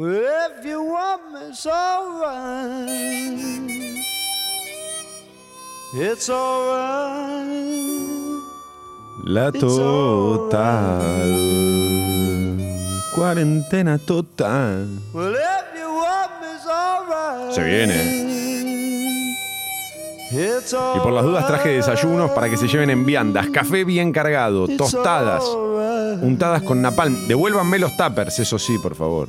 Well, if you want me, it's alright. It's alright. La total. Cuarentena total. Well, if you want me, it's alright. Se viene. It's Y por las dudas traje desayunos para que se lleven en viandas. Café bien cargado, tostadas, untadas con napalm. Devuélvanme los tuppers, eso sí, por favor.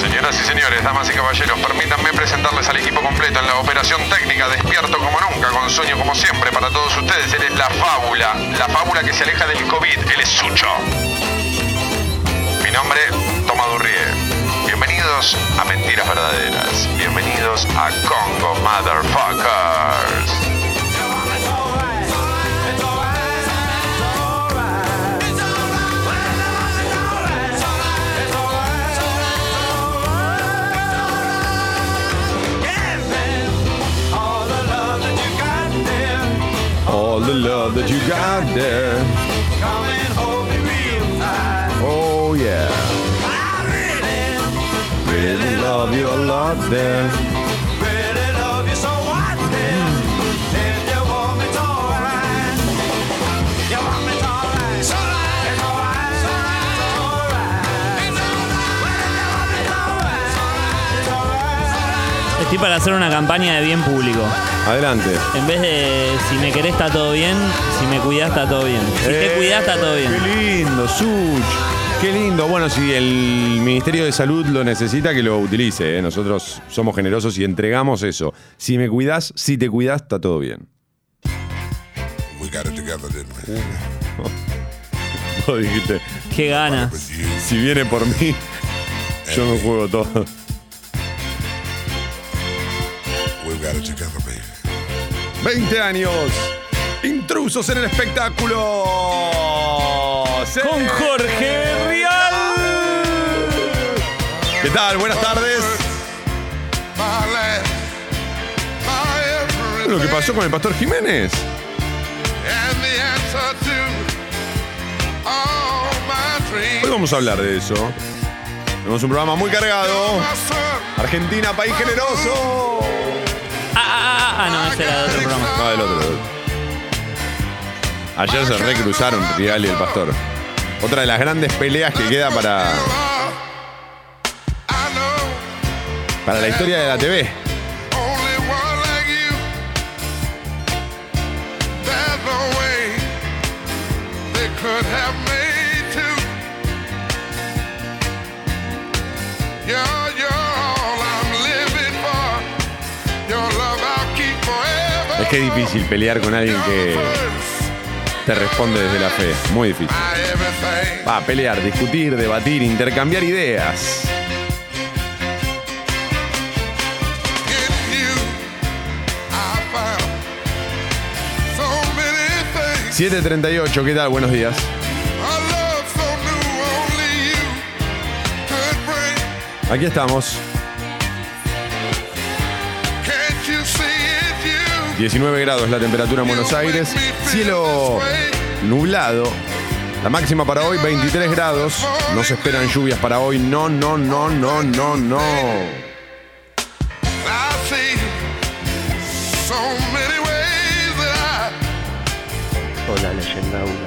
Señoras y señores, damas y caballeros, permítanme presentarles al equipo completo en la operación técnica, despierto como nunca, con sueño como siempre para todos ustedes. Él es la fábula, la fábula que se aleja del COVID, él es Sucho. Mi nombre. Bienvenidos a Mentiras Verdaderas. Bienvenidos a Congo Motherfuckers. All the love that you got there. Oh, yeah. Really love you a lot there. Estoy para hacer una campaña de bien público. Adelante. En vez de si me querés está todo bien, si me cuidás está todo bien. Si te Eh, cuidás está todo bien. Qué lindo, Such. Qué lindo. Bueno, si el Ministerio de Salud lo necesita, que lo utilice. ¿eh? Nosotros somos generosos y entregamos eso. Si me cuidas, si te cuidas, está todo bien. We got it together, didn't we? Vos dijiste, Qué ganas. You, si viene por mí, yo me juego todo. we've got it together, baby. 20 años. Intrusos en el espectáculo. Sí. Con Jorge Rial. ¿Qué tal? Buenas tardes. Lo que pasó con el pastor Jiménez. Hoy vamos a hablar de eso. Tenemos un programa muy cargado. Argentina, país generoso. Ah, ah, ah, ah, no, ese era de otro programa. No, otro. del otro. Ayer se recruzaron Rial y el pastor. Otra de las grandes peleas que queda para, para la historia de la TV. Es que es difícil pelear con alguien que te responde desde la fe. Muy difícil. Va a pelear, discutir, debatir, intercambiar ideas. In you, I found so many things. 738, ¿qué tal? Buenos días. A love 19 grados la temperatura en Buenos Aires. Cielo nublado. La máxima para hoy 23 grados. No se esperan lluvias para hoy. No, no, no, no, no, no. Hola, leyenda Aula.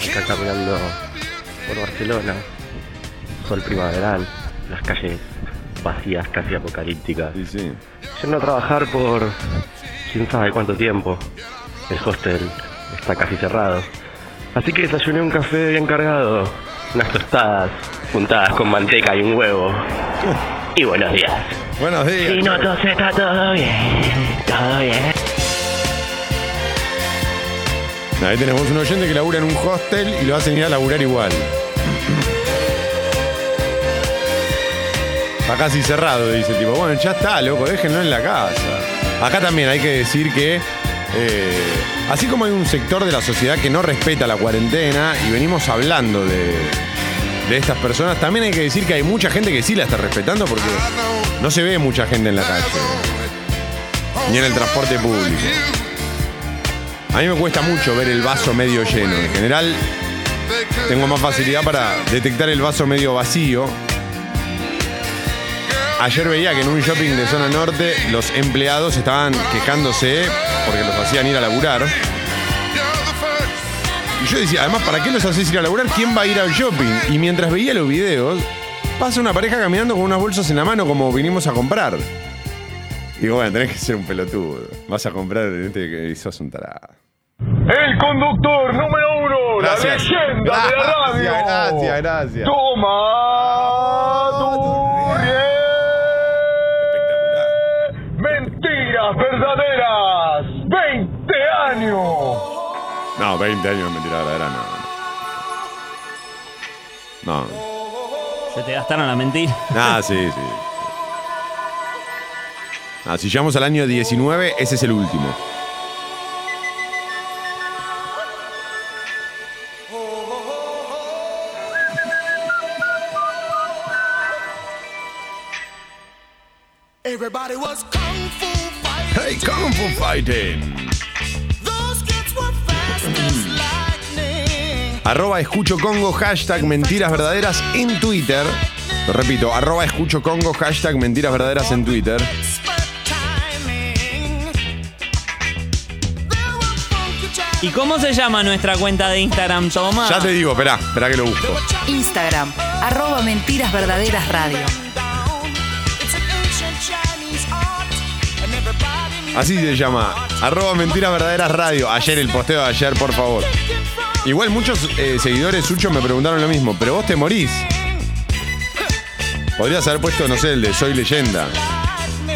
Está caminando por Barcelona. Sol primaveral, las calles vacías, casi apocalípticas. Sí, sí. Yendo a trabajar por quién sabe cuánto tiempo. El hostel está casi cerrado. Así que desayuné un café bien cargado unas tostadas juntadas con manteca y un huevo. Y buenos días. Buenos días. Si no, todo está todo bien, todo bien. Ahí tenemos un oyente que labura en un hostel y lo hacen ir a laburar igual. Está casi cerrado, dice el tipo. Bueno, ya está, loco, déjenlo en la casa. Acá también hay que decir que, eh, así como hay un sector de la sociedad que no respeta la cuarentena y venimos hablando de, de estas personas, también hay que decir que hay mucha gente que sí la está respetando porque no se ve mucha gente en la calle, ni en el transporte público. A mí me cuesta mucho ver el vaso medio lleno. En general, tengo más facilidad para detectar el vaso medio vacío. Ayer veía que en un shopping de zona norte los empleados estaban quejándose porque los hacían ir a laburar. Y yo decía, además, ¿para qué los haces ir a laburar? ¿Quién va a ir al shopping? Y mientras veía los videos, pasa una pareja caminando con unas bolsas en la mano como vinimos a comprar. Digo, bueno, tenés que ser un pelotudo. Vas a comprar este que sos un tarado. El conductor número uno, Gracias. la leyenda de la radio. Gracias, gracias, gracias. Toma 20 años de mentira verdadera, no. No. Se te gastaron la mentira. Ah, sí, sí. Ah, si llegamos al año 19, ese es el último. Everybody was kung fu fighting. Hey, Kung Fu Fighting. Arroba escucho Congo, hashtag mentiras verdaderas en Twitter. Lo repito, arroba escucho Congo, hashtag mentiras verdaderas en Twitter. ¿Y cómo se llama nuestra cuenta de Instagram, Toma? Ya te digo, esperá, esperá que lo busco. Instagram, arroba mentiras verdaderas radio. Así se llama. Arroba mentiras verdaderas radio. Ayer, el posteo de ayer, por favor. Igual muchos eh, seguidores suyos me preguntaron lo mismo, pero vos te morís. Podrías haber puesto, no sé, el de Soy Leyenda.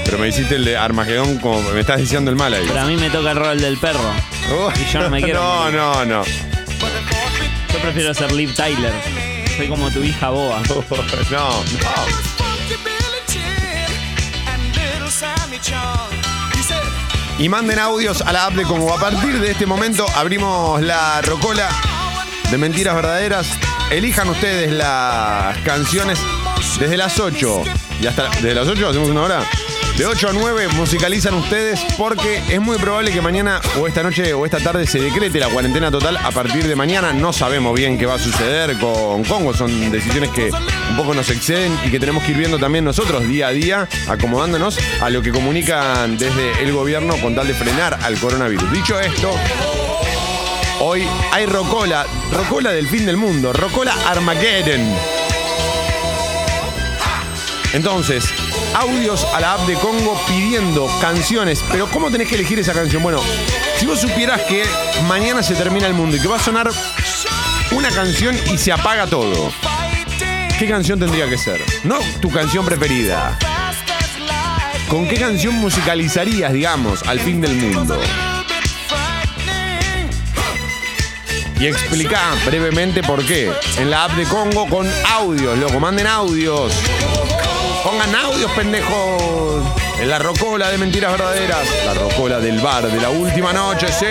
Pero me hiciste el de Armagedón como me estás diciendo el mal ahí. Pero a mí me toca el rol del perro. Oh, Y yo no me quiero No, morir. no, no. Yo prefiero ser Liv Tyler. Soy como tu hija boba. No, no. Y manden audios a la app de como a partir de este momento abrimos la rocola de mentiras verdaderas. Elijan ustedes las canciones desde las 8 y hasta desde las 8 hacemos una hora. De 8 a 9 musicalizan ustedes porque es muy probable que mañana o esta noche o esta tarde se decrete la cuarentena total a partir de mañana. No sabemos bien qué va a suceder con Congo. Son decisiones que un poco nos exceden y que tenemos que ir viendo también nosotros día a día, acomodándonos a lo que comunican desde el gobierno con tal de frenar al coronavirus. Dicho esto, hoy hay Rocola, Rocola del fin del mundo, Rocola Armageddon. Entonces, audios a la app de Congo pidiendo canciones. Pero ¿cómo tenés que elegir esa canción? Bueno, si vos supieras que mañana se termina el mundo y que va a sonar una canción y se apaga todo, ¿qué canción tendría que ser? No tu canción preferida. ¿Con qué canción musicalizarías, digamos, al fin del mundo? Y explica brevemente por qué. En la app de Congo con audios, loco, manden audios. Pongan audios, pendejos. En la rocola de mentiras verdaderas. La rocola del bar de la última noche, sí.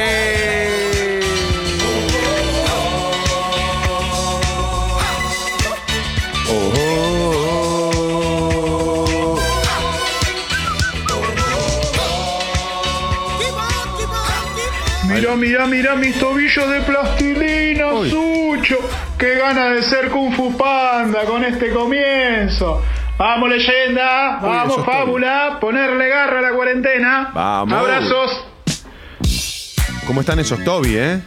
Oh, oh, oh. Mira, mira, mira mis tobillos de plastilina, Uy. Sucho. Qué gana de ser Kung Fu Panda con este comienzo. Vamos, leyenda. Uy, Vamos, fábula. Ponerle garra a la cuarentena. Vamos. Abrazos. ¿Cómo están esos Toby, eh?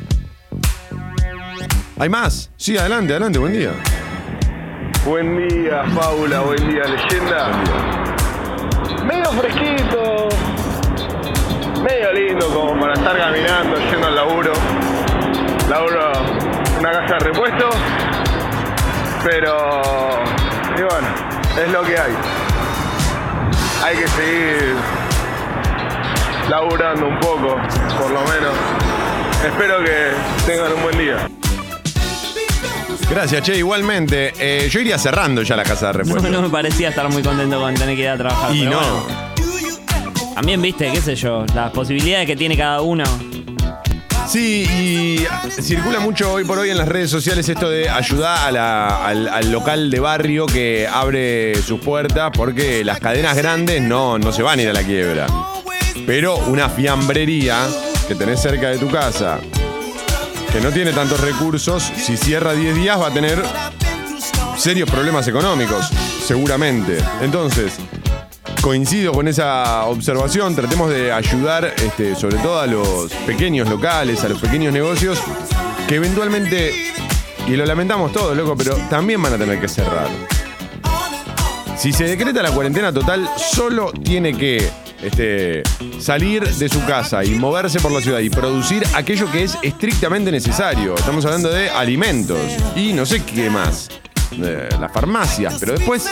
¿Hay más? Sí, adelante, adelante, buen día. Buen día, fábula. Buen día, leyenda. Medio fresquito. Medio lindo como para estar caminando, yendo al laburo. Laburo una casa de repuesto. Pero, y bueno, es lo que hay. Hay que seguir laburando un poco, por lo menos. Espero que tengan un buen día. Gracias, che, igualmente. Eh, yo iría cerrando ya la casa de No, repuesto. no me parecía estar muy contento con tener que ir a trabajar. y pero no. bueno. También viste, qué sé yo, las posibilidades que tiene cada uno. Sí, y circula mucho hoy por hoy en las redes sociales esto de ayudar al local de barrio que abre sus puertas porque las cadenas grandes no, no se van a ir a la quiebra. Pero una fiambrería que tenés cerca de tu casa, que no tiene tantos recursos, si cierra 10 días va a tener serios problemas económicos, seguramente. Entonces, coincido con esa observación, tratemos de ayudar este, sobre todo a los pequeños locales, a los pequeños negocios, que eventualmente, y lo lamentamos todos, loco, pero también van a tener que cerrar. Si se decreta la cuarentena total, solo tiene que este, salir de su casa y moverse por la ciudad y producir aquello que es estrictamente necesario. Estamos hablando de alimentos y no sé qué más. Eh, las farmacias, pero después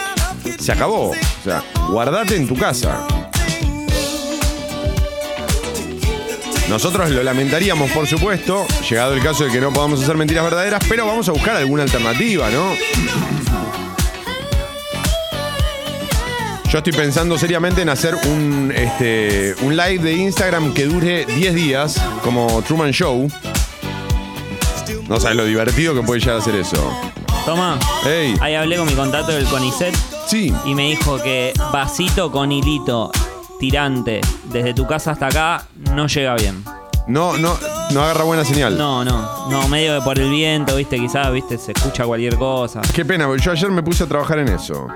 se acabó. O sea, guardate en tu casa. Nosotros lo lamentaríamos, por supuesto, llegado el caso de que no podamos hacer mentiras verdaderas, pero vamos a buscar alguna alternativa, ¿no? Yo estoy pensando seriamente en hacer un, este, un live de Instagram que dure 10 días, como Truman Show. No sabes lo divertido que puede llegar a ser eso. Toma, ahí hablé con mi contacto del CONICET sí, y me dijo que vasito con hilito tirante desde tu casa hasta acá no llega bien. no, no, no agarra buena señal. No, no, no, medio que por el viento, viste, quizás, viste, se escucha cualquier cosa. Qué pena, porque yo ayer me puse a trabajar en eso.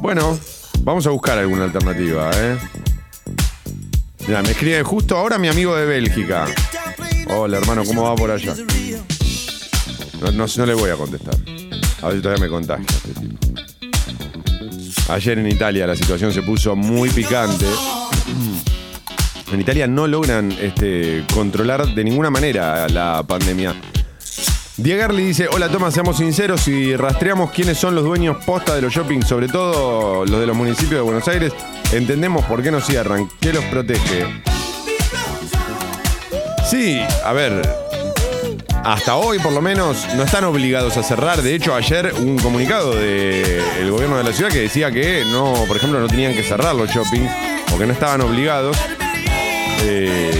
Bueno, vamos a buscar alguna alternativa, ¿eh? Mira, me escribe justo ahora mi amigo de Bélgica. Hola, hermano, ¿cómo va por allá? No, no, no le voy a contestar. A ver si todavía me contagia este tipo. Ayer en Italia la situación se puso muy picante. En Italia no logran este, controlar de ninguna manera la pandemia. Diego le dice, hola Tomás, seamos sinceros y rastreamos quiénes son los dueños posta de los shopping, sobre todo los de los municipios de Buenos Aires, entendemos por qué no cierran, qué los protege. Sí, a ver, hasta hoy por lo menos no están obligados a cerrar. De hecho, ayer un comunicado del gobierno de la ciudad que decía que no, por ejemplo, no tenían que cerrar los shopping o que no estaban obligados. Eh,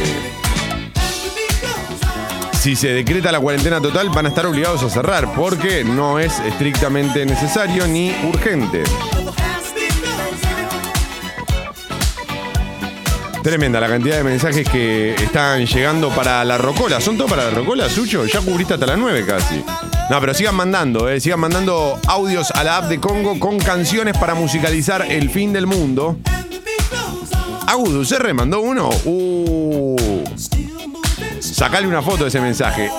si se decreta la cuarentena total, van a estar obligados a cerrar porque no es estrictamente necesario ni urgente. Tremenda la cantidad de mensajes que están llegando para la Rocola. ¿Son todos para la Rocola, Sucho? Ya cubriste hasta las 9 casi. No, pero sigan mandando, eh, sigan mandando audios a la app de Congo con canciones para musicalizar el fin del mundo. Agudo, ¿se remandó uno? Uh. Sacale una foto de ese mensaje.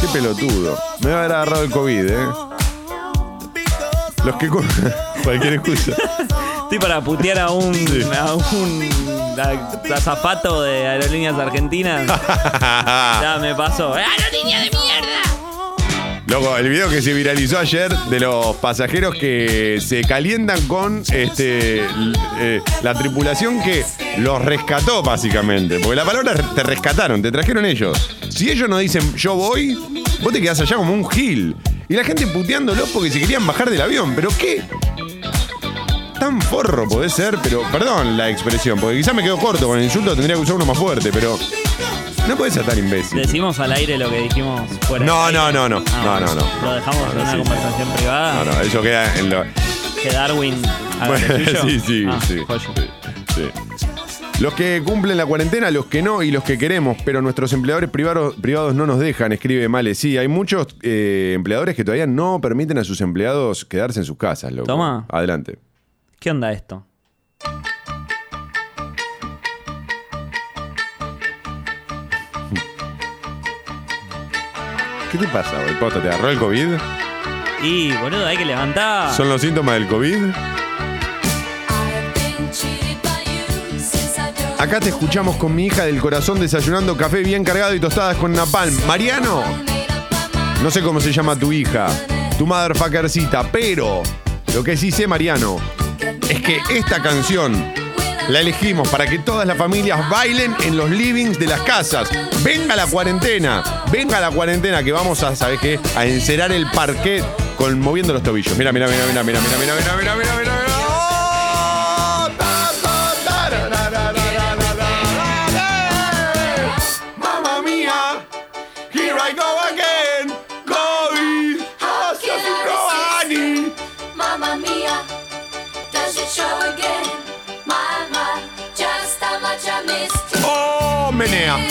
Qué pelotudo. Me va a haber agarrado el COVID, ¿eh? Los que... cu- Cualquier excusa. Estoy para putear a un, a un a- azafato de aerolíneas argentinas. ya me pasó. ¡Aerolínea de mierda! Loco, el video que se viralizó ayer de los pasajeros que se calientan con este eh, la tripulación que los rescató, básicamente. Porque la palabra te rescataron, te trajeron ellos. Si ellos no dicen yo voy, vos te quedás allá como un gil. Y la gente puteándolos porque se querían bajar del avión. ¿Pero qué? Tan forro podés ser, pero perdón la expresión, porque quizás me quedo corto con el insulto, tendría que usar uno más fuerte, pero no podés ser tan imbécil. Decimos al aire lo que dijimos fuera. No, del no, aire. no, no. Ah, No, no, no. Lo dejamos No, en una sí, conversación privada. No, no, eso queda en lo. Que Darwin haga lo Bueno, suyo. sí, sí, Ah, sí, joya. sí, sí. Los que cumplen la cuarentena, los que no y los que queremos, pero nuestros empleadores privados, privados no nos dejan, escribe Male. Sí, hay muchos eh, empleadores que todavía no permiten a sus empleados quedarse en sus casas, loco. Toma. Adelante. ¿Qué onda esto? ¿Qué te pasa, güey? Posta, ¿Te agarró el COVID? Y, boludo, hay que levantar. ¿Son los síntomas del COVID? Acá te escuchamos con mi hija del corazón desayunando café bien cargado y tostadas con napalm. Mariano, No sé cómo se llama tu hija, tu motherfuckercita, pero lo que sí sé, Mariano, es que esta canción la elegimos para que todas las familias bailen en los livings de las casas. Venga la cuarentena, venga la cuarentena que vamos a, ¿sabes qué? A encerar el parquet con moviendo los tobillos. Mira, mira, mira, mira, mira, mira, mira, mira, mira, mira,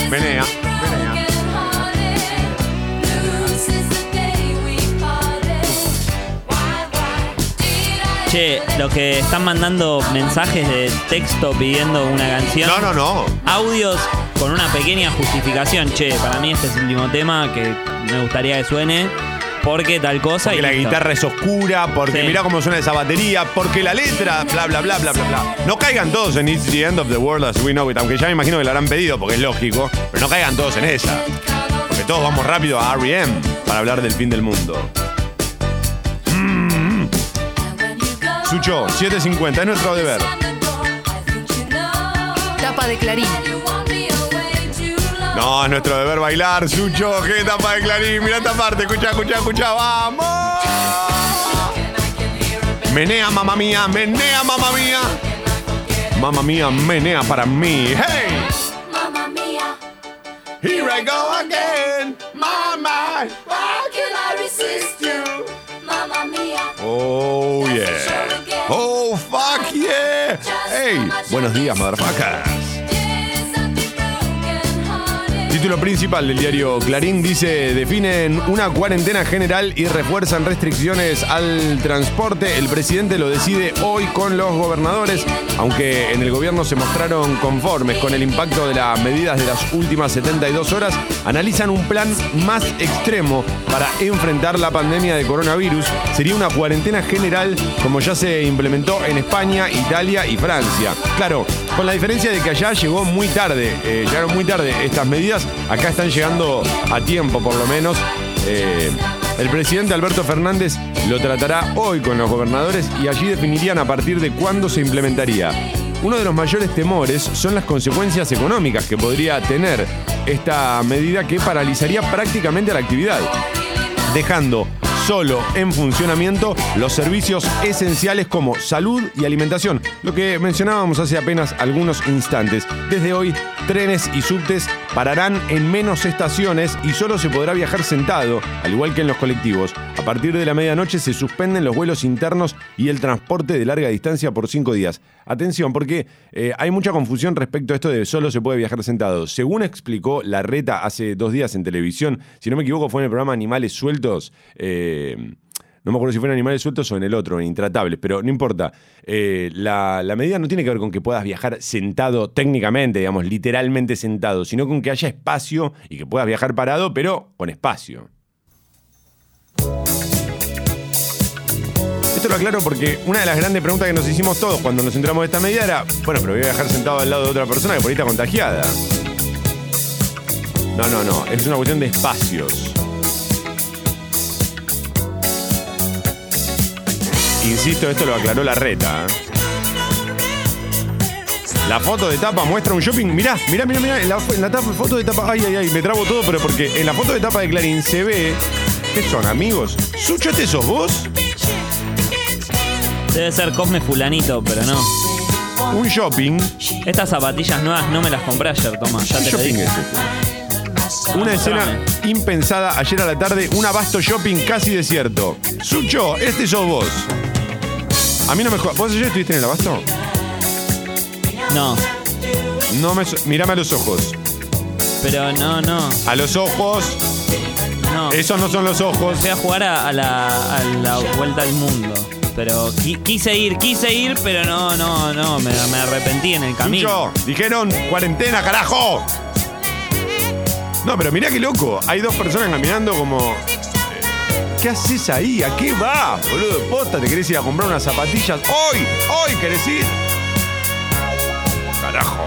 Menea. Che, lo que están mandando mensajes de texto pidiendo una canción. No, no, no. Audios con una pequeña justificación. Che, para mí este es el último tema que me gustaría que suene. Porque tal cosa Porque y la listo. guitarra es oscura, porque Sí. mirá cómo suena esa batería, porque la letra, bla, bla, bla, bla, bla, bla. No caigan todos en It's the End of the World as We Know It, aunque ya me imagino que lo habrán pedido, porque es lógico, pero no caigan todos en esa. Porque todos vamos rápido a R.E.M. para hablar del fin del mundo. Mm. Sucho, 7.50, es nuestro deber. Tapa de Clarín. No, es nuestro deber bailar, Sucho, qué tapa de Clarín, mirá esta parte, escucha, escucha, escucha, vamos. Menea, mamá mía, menea, mamá mía. Mamá mía, menea para mí. Hey, Mamma mia, here I go again, mama. how can I resist you? Mamma mia, Oh yeah. Oh fuck yeah. Hey, buenos días, motherfuckers. Título principal del diario Clarín dice, definen una cuarentena general y refuerzan restricciones al transporte. El presidente lo decide hoy con los gobernadores, aunque en el gobierno se mostraron conformes con el impacto de las medidas de las últimas 72 horas, analizan un plan más extremo para enfrentar la pandemia de coronavirus. Sería una cuarentena general como ya se implementó en España, Italia y Francia. Claro, con la diferencia de que allá llegó muy tarde, eh, llegaron muy tarde estas medidas, acá están llegando a tiempo por lo menos. Eh, el presidente Alberto Fernández lo tratará hoy con los gobernadores y allí definirían a partir de cuándo se implementaría. Uno de los mayores temores son las consecuencias económicas que podría tener esta medida que paralizaría prácticamente la actividad, dejando solo en funcionamiento los servicios esenciales como salud y alimentación, lo que mencionábamos hace apenas algunos instantes. Desde hoy, trenes y subtes pararán en menos estaciones y solo se podrá viajar sentado, al igual que en los colectivos. A partir de la medianoche se suspenden los vuelos internos y el transporte de larga distancia por cinco días. Atención, porque eh, hay mucha confusión respecto a esto de solo se puede viajar sentado. Según explicó la reta hace dos días en televisión, si no me equivoco fue en el programa Animales Sueltos, eh, no me acuerdo si fue en Animales Sueltos o en el otro, en Intratables, pero no importa. Eh, la, la medida no tiene que ver con que puedas viajar sentado técnicamente, digamos, literalmente sentado, sino con que haya espacio y que puedas viajar parado, pero con espacio. Esto lo aclaro porque una de las grandes preguntas que nos hicimos todos cuando nos entramos de esta medida era, bueno, pero voy a viajar sentado al lado de otra persona que por ahí está contagiada. No, no, no, es una cuestión de espacios. Insisto, esto lo aclaró la reta. ¿eh? La foto de tapa muestra un shopping. Mirá, mirá, mirá, mirá. En la, en la tapa, foto de tapa. Ay, ay, ay, me trabo todo, pero porque en la foto de tapa de Clarín se ve. ¿Qué son, amigos? ¿Sucho, este sos vos? Debe ser Cosme Fulanito, pero no. Un shopping. Estas zapatillas nuevas no me las compré ayer, toma. Ya ¿Qué te lo shopping dije. es este? Una escena impensada ayer a la tarde, un abasto shopping casi desierto. Sucho, este sos vos. A mí no me jodas. ¿Vos ayer estuviste en el abasto? No, No me. so- Mirame a los ojos. pero no, no, A los ojos. no. Esos no son los ojos. Fui a jugar a, a la, a la vuelta al mundo. Pero qui- quise ir, quise ir, pero no, no, no. Me, me arrepentí en el camino. Dijeron cuarentena, carajo. No, pero mirá qué loco. Hay dos personas caminando como. ¿Qué haces ahí? ¿A qué vas, boludo de posta? ¿Te querés ir a comprar unas zapatillas? ¡Hoy! ¡Hoy querés ir! Carajo.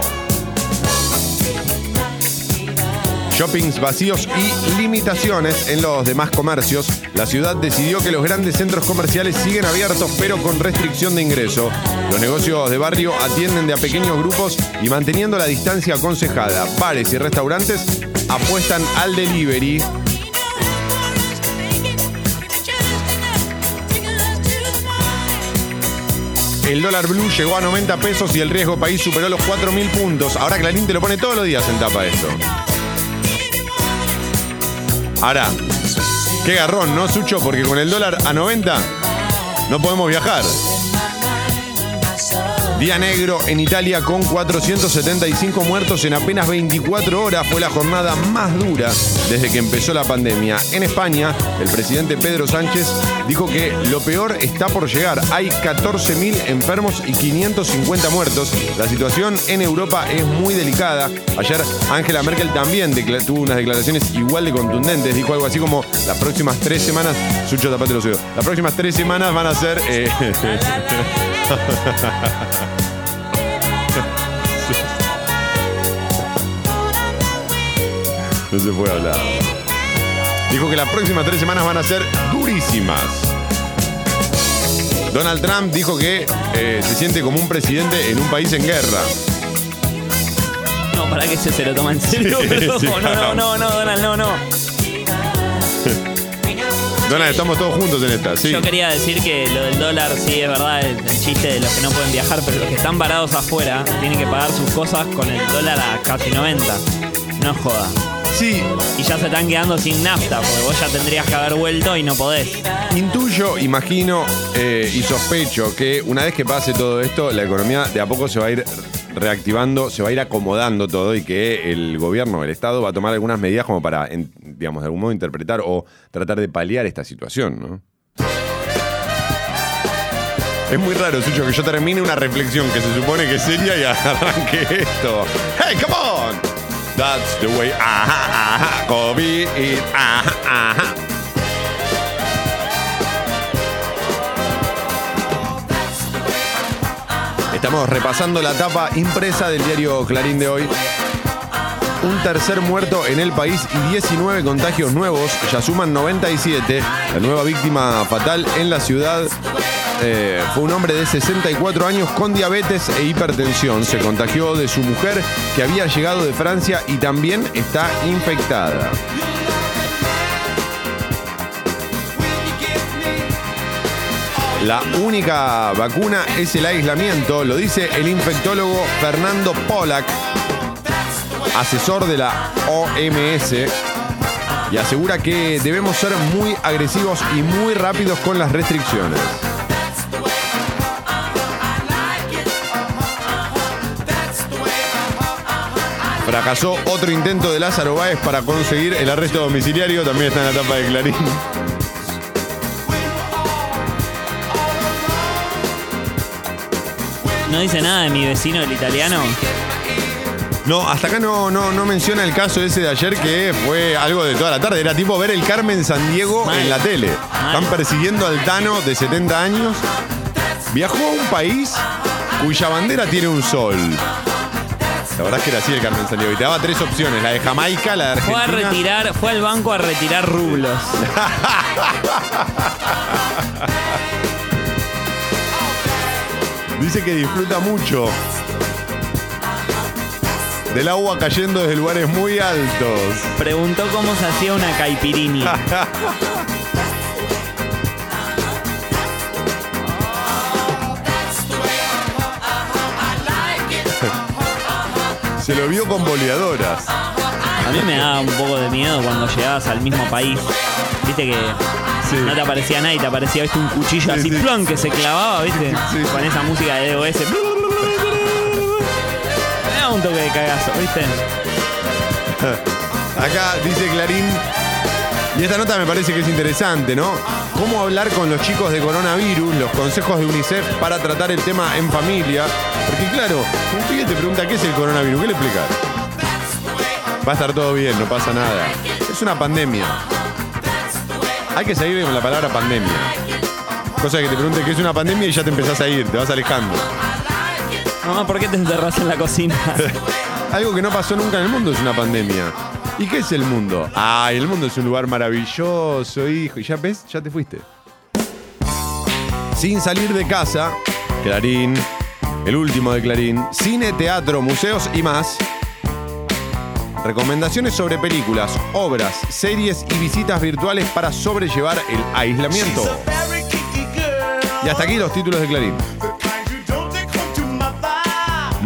shoppings vacíos y limitaciones en los demás comercios, la ciudad decidió que los grandes centros comerciales siguen abiertos pero con restricción de ingreso. Los negocios de barrio atienden de a pequeños grupos y manteniendo la distancia aconsejada. Bares y restaurantes apuestan al delivery. El dólar blue llegó a 90 pesos y el riesgo país superó los 4.000 puntos. Ahora Clarín te lo pone todos los días en tapa esto. Ahora, qué garrón, ¿no, Sucho? Porque con el dólar a 90 no podemos viajar. Día negro en Italia con 475 muertos en apenas 24 horas. Fue la jornada más dura desde que empezó la pandemia. En España, el presidente Pedro Sánchez dijo que lo peor está por llegar. Hay 14.000 enfermos y 550 muertos. La situación en Europa es muy delicada. Ayer Angela Merkel también tuvo unas declaraciones igual de contundentes. Dijo algo así como las próximas tres semanas, Sucho. Las próximas tres semanas van a ser... eh, No se puede hablar. Dijo que las próximas tres semanas van a ser durísimas. Donald Trump dijo que eh, se siente como un presidente en un país en guerra. No, para que se, se lo toma en serio. Sí, pero sí, no, no, no, no, Donald, no, no. Donald, estamos todos juntos en esta, sí. Yo quería decir que lo del dólar, sí, es verdad, el, el chiste de los que no pueden viajar, pero los que están varados afuera tienen que pagar sus cosas con el dólar a casi 90. No joda. Sí, Y ya se están quedando sin nafta, porque vos ya tendrías que haber vuelto y no podés. intuyo, imagino eh, y sospecho que una vez que pase todo esto, la economía de a poco se va a ir reactivando, se va a ir acomodando todo y que el gobierno, el Estado, va a tomar algunas medidas como para, en- digamos, de algún modo interpretar o tratar de paliar esta situación, ¿no? Es muy raro, Sucho, que yo termine una reflexión que se supone que es seria y arranque esto. ¡Hey, come on! That's the way. Ajá, ajá. COVID. Ajá, ajá. Estamos repasando la tapa impresa del diario Clarín de hoy. Un tercer muerto en el país y 19 contagios nuevos, ya suman 97. La nueva víctima fatal en la ciudad eh, fue un hombre de 64 años con diabetes e hipertensión. Se contagió de su mujer que había llegado de Francia y también está infectada. La única vacuna es el aislamiento, lo dice el infectólogo Fernando Pollack, asesor de la OMS, y asegura que debemos ser muy agresivos y muy rápidos con las restricciones. Fracasó otro intento de Lázaro Báez para conseguir el arresto domiciliario, también está en la tapa de Clarín. No dice nada de mi vecino, el italiano. No, hasta acá no, no, no menciona el caso ese de ayer que fue algo de toda la tarde. Era tipo ver el Carmen San Diego Mal. en la tele. Mal. Están persiguiendo al Tano de 70 años. Viajó a un país cuya bandera tiene un sol. La verdad es que era así el Carmen San Diego. Y te daba tres opciones: la de Jamaica, la de Fue a Argentina. retirar, fue al banco a retirar rublos. Dice que disfruta mucho del agua cayendo desde lugares muy altos. Preguntó cómo se hacía una caipirinha. Se lo vio con boleadoras. A mí me daba un poco de miedo cuando llegabas al mismo país. Viste que no te aparecía nada y te aparecía ¿viste? un cuchillo Sí, así, sí. plon, que se clavaba, ¿viste? Con esa música de DOS. Un toque de cagazo, ¿viste? Acá dice Clarín, y esta nota me parece que es interesante, ¿no? Cómo hablar con los chicos de coronavirus, los consejos de UNICEF para tratar el tema en familia. Porque claro, un pibe te pregunta qué es el coronavirus, ¿qué le explicas? Va a estar todo bien, no pasa nada. Es una pandemia. Hay que seguir con la palabra pandemia. Cosa que te pregunte qué es una pandemia y ya te empezás a ir, te vas alejando. Mamá, ¿por qué te enterras en la cocina? Algo que no pasó nunca en el mundo es una pandemia. ¿Y qué es el mundo? Ay, el mundo es un lugar maravilloso, hijo. ¿Y ya ves? Ya te fuiste. Sin salir de casa, Clarín, el último de Clarín, cine, teatro, museos y más. Recomendaciones sobre películas, obras, series y visitas virtuales para sobrellevar el aislamiento. Y hasta aquí los títulos de Clarín.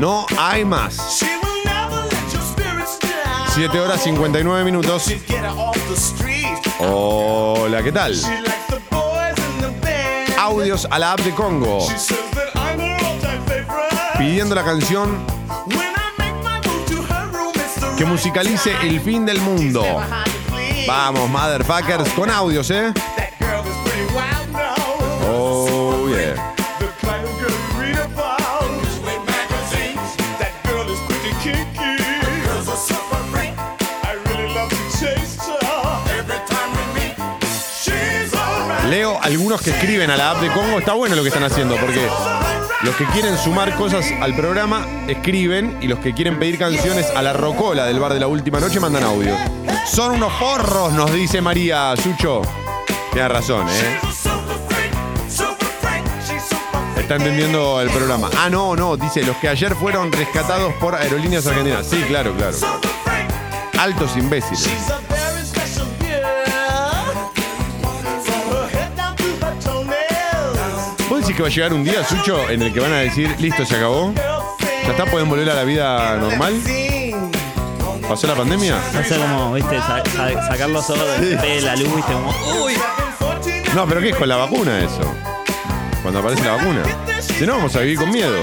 No hay más. 7 horas 59 minutos. Hola, ¿qué tal? Audios a la app de Congo. Pidiendo la canción que musicalice el fin del mundo. Vamos, motherfuckers, con audios, ¿eh? Algunos que escriben a la app de Congo. Está bueno lo que están haciendo porque los que quieren sumar cosas al programa escriben y los que quieren pedir canciones a la rocola del bar de la última noche mandan audio. Son unos porros, nos dice María Sucho. Tiene razón, ¿eh? Está entendiendo el programa. Ah, no, no, dice los que ayer fueron rescatados por Aerolíneas Argentinas. Sí, claro, claro. Altos imbéciles. Decís que va a llegar un día, Sucho, en el que van a decir, listo, se acabó? ¿Ya está? ¿Pueden volver a la vida normal? ¿Pasó la pandemia? No sé cómo, viste, sa- sa- sacar los ojos del de la luz, viste, como. ¡Uy! No, pero ¿qué es con la vacuna eso? Cuando aparece la vacuna. Si no, vamos a vivir con miedo.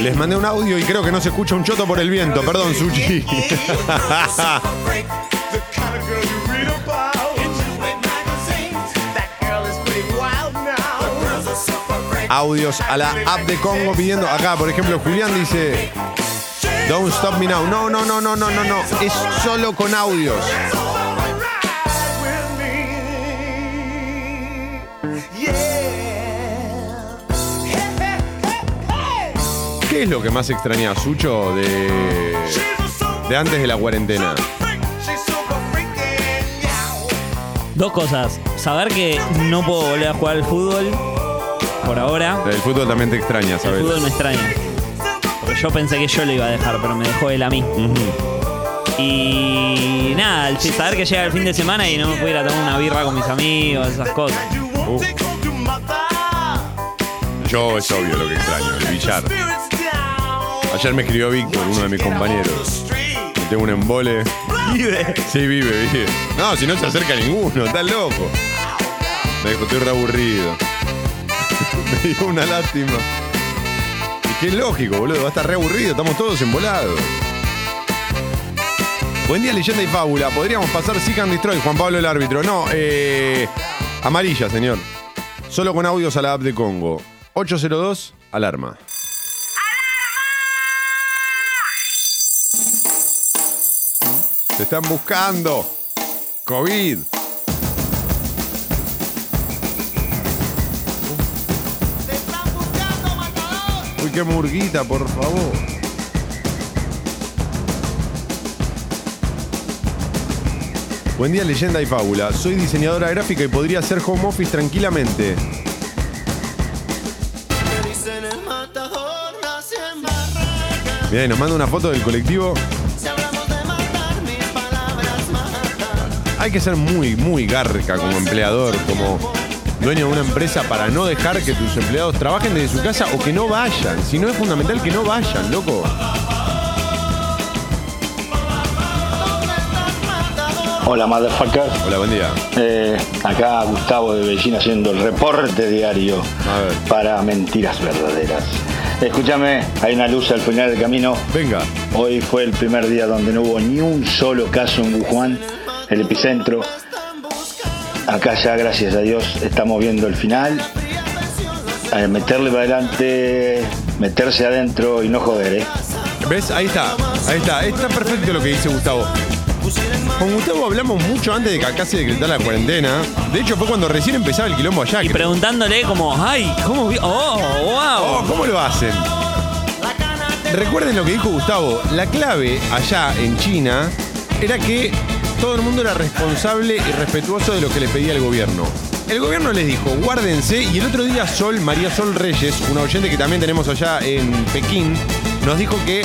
Les mandé un audio y creo que no se escucha un choto por el viento. Perdón, Suchi. Audios a la app de Congo pidiendo. Acá, por ejemplo, Julián dice. Don't stop me now. No, no, no, no, no, no, no. Es solo con audios. ¿Qué es lo que más extraña, Sucho, de, de antes de la cuarentena? Dos cosas. Saber que no puedo volver a jugar al fútbol por ahora. El fútbol también te extraña, El ¿sabes? fútbol me extraña. Porque yo pensé que yo lo iba a dejar, pero me dejó él a mí. Y nada, el saber que llega el fin de semana y no me puedo ir a tomar una birra con mis amigos, esas cosas. Yo es obvio lo que extraño, el billar. Ayer me escribió Víctor, uno de mis compañeros. Que tengo un embole. Vive. Sí, vive, vive. No, si no se acerca ninguno, está loco. Me dijo, estoy re aburrido. me dio una lástima. Y es lógico, boludo, va a estar re aburrido, estamos todos embolados. Buen día, leyenda y fábula. Podríamos pasar Seek and Destroy, Juan Pablo el árbitro. No, eh. Amarilla, señor. Solo con audios a la app de Congo. 802, alarma. Te están buscando. COVID. Uy, qué murguita, por favor. Buen día, leyenda y fábula. Soy diseñadora gráfica y podría hacer home office tranquilamente. Mira, y nos manda una foto del colectivo. Hay que ser muy, muy garca como empleador, como dueño de una empresa para no dejar que tus empleados trabajen desde su casa o que no vayan. Si no es fundamental que no vayan, loco. Hola, motherfucker. Hola, buen día. Eh, acá Gustavo de Bellín haciendo el reporte diario para Mentiras Verdaderas. Escúchame, hay una luz al final del camino. Venga. Hoy fue el primer día donde no hubo ni un solo caso en Wuhan, el epicentro. Acá ya, gracias a Dios, estamos viendo el final. Eh, meterle para adelante, meterse adentro y no joder, ¿eh? ¿Ves? Ahí está. Ahí está. Está perfecto lo que dice Gustavo. Con Gustavo hablamos mucho antes de que acá se decretara la cuarentena. De hecho, fue cuando recién empezaba el quilombo allá. Y preguntándole como, ay, ¿cómo vi? Oh, wow. Oh, ¿Cómo lo hacen? recuerden lo que dijo Gustavo. La clave allá en China era que todo el mundo era responsable y respetuoso de lo que le pedía el gobierno. El gobierno les dijo, guárdense, y el otro día Sol, María Sol Reyes, una oyente que también tenemos allá en Pekín, nos dijo que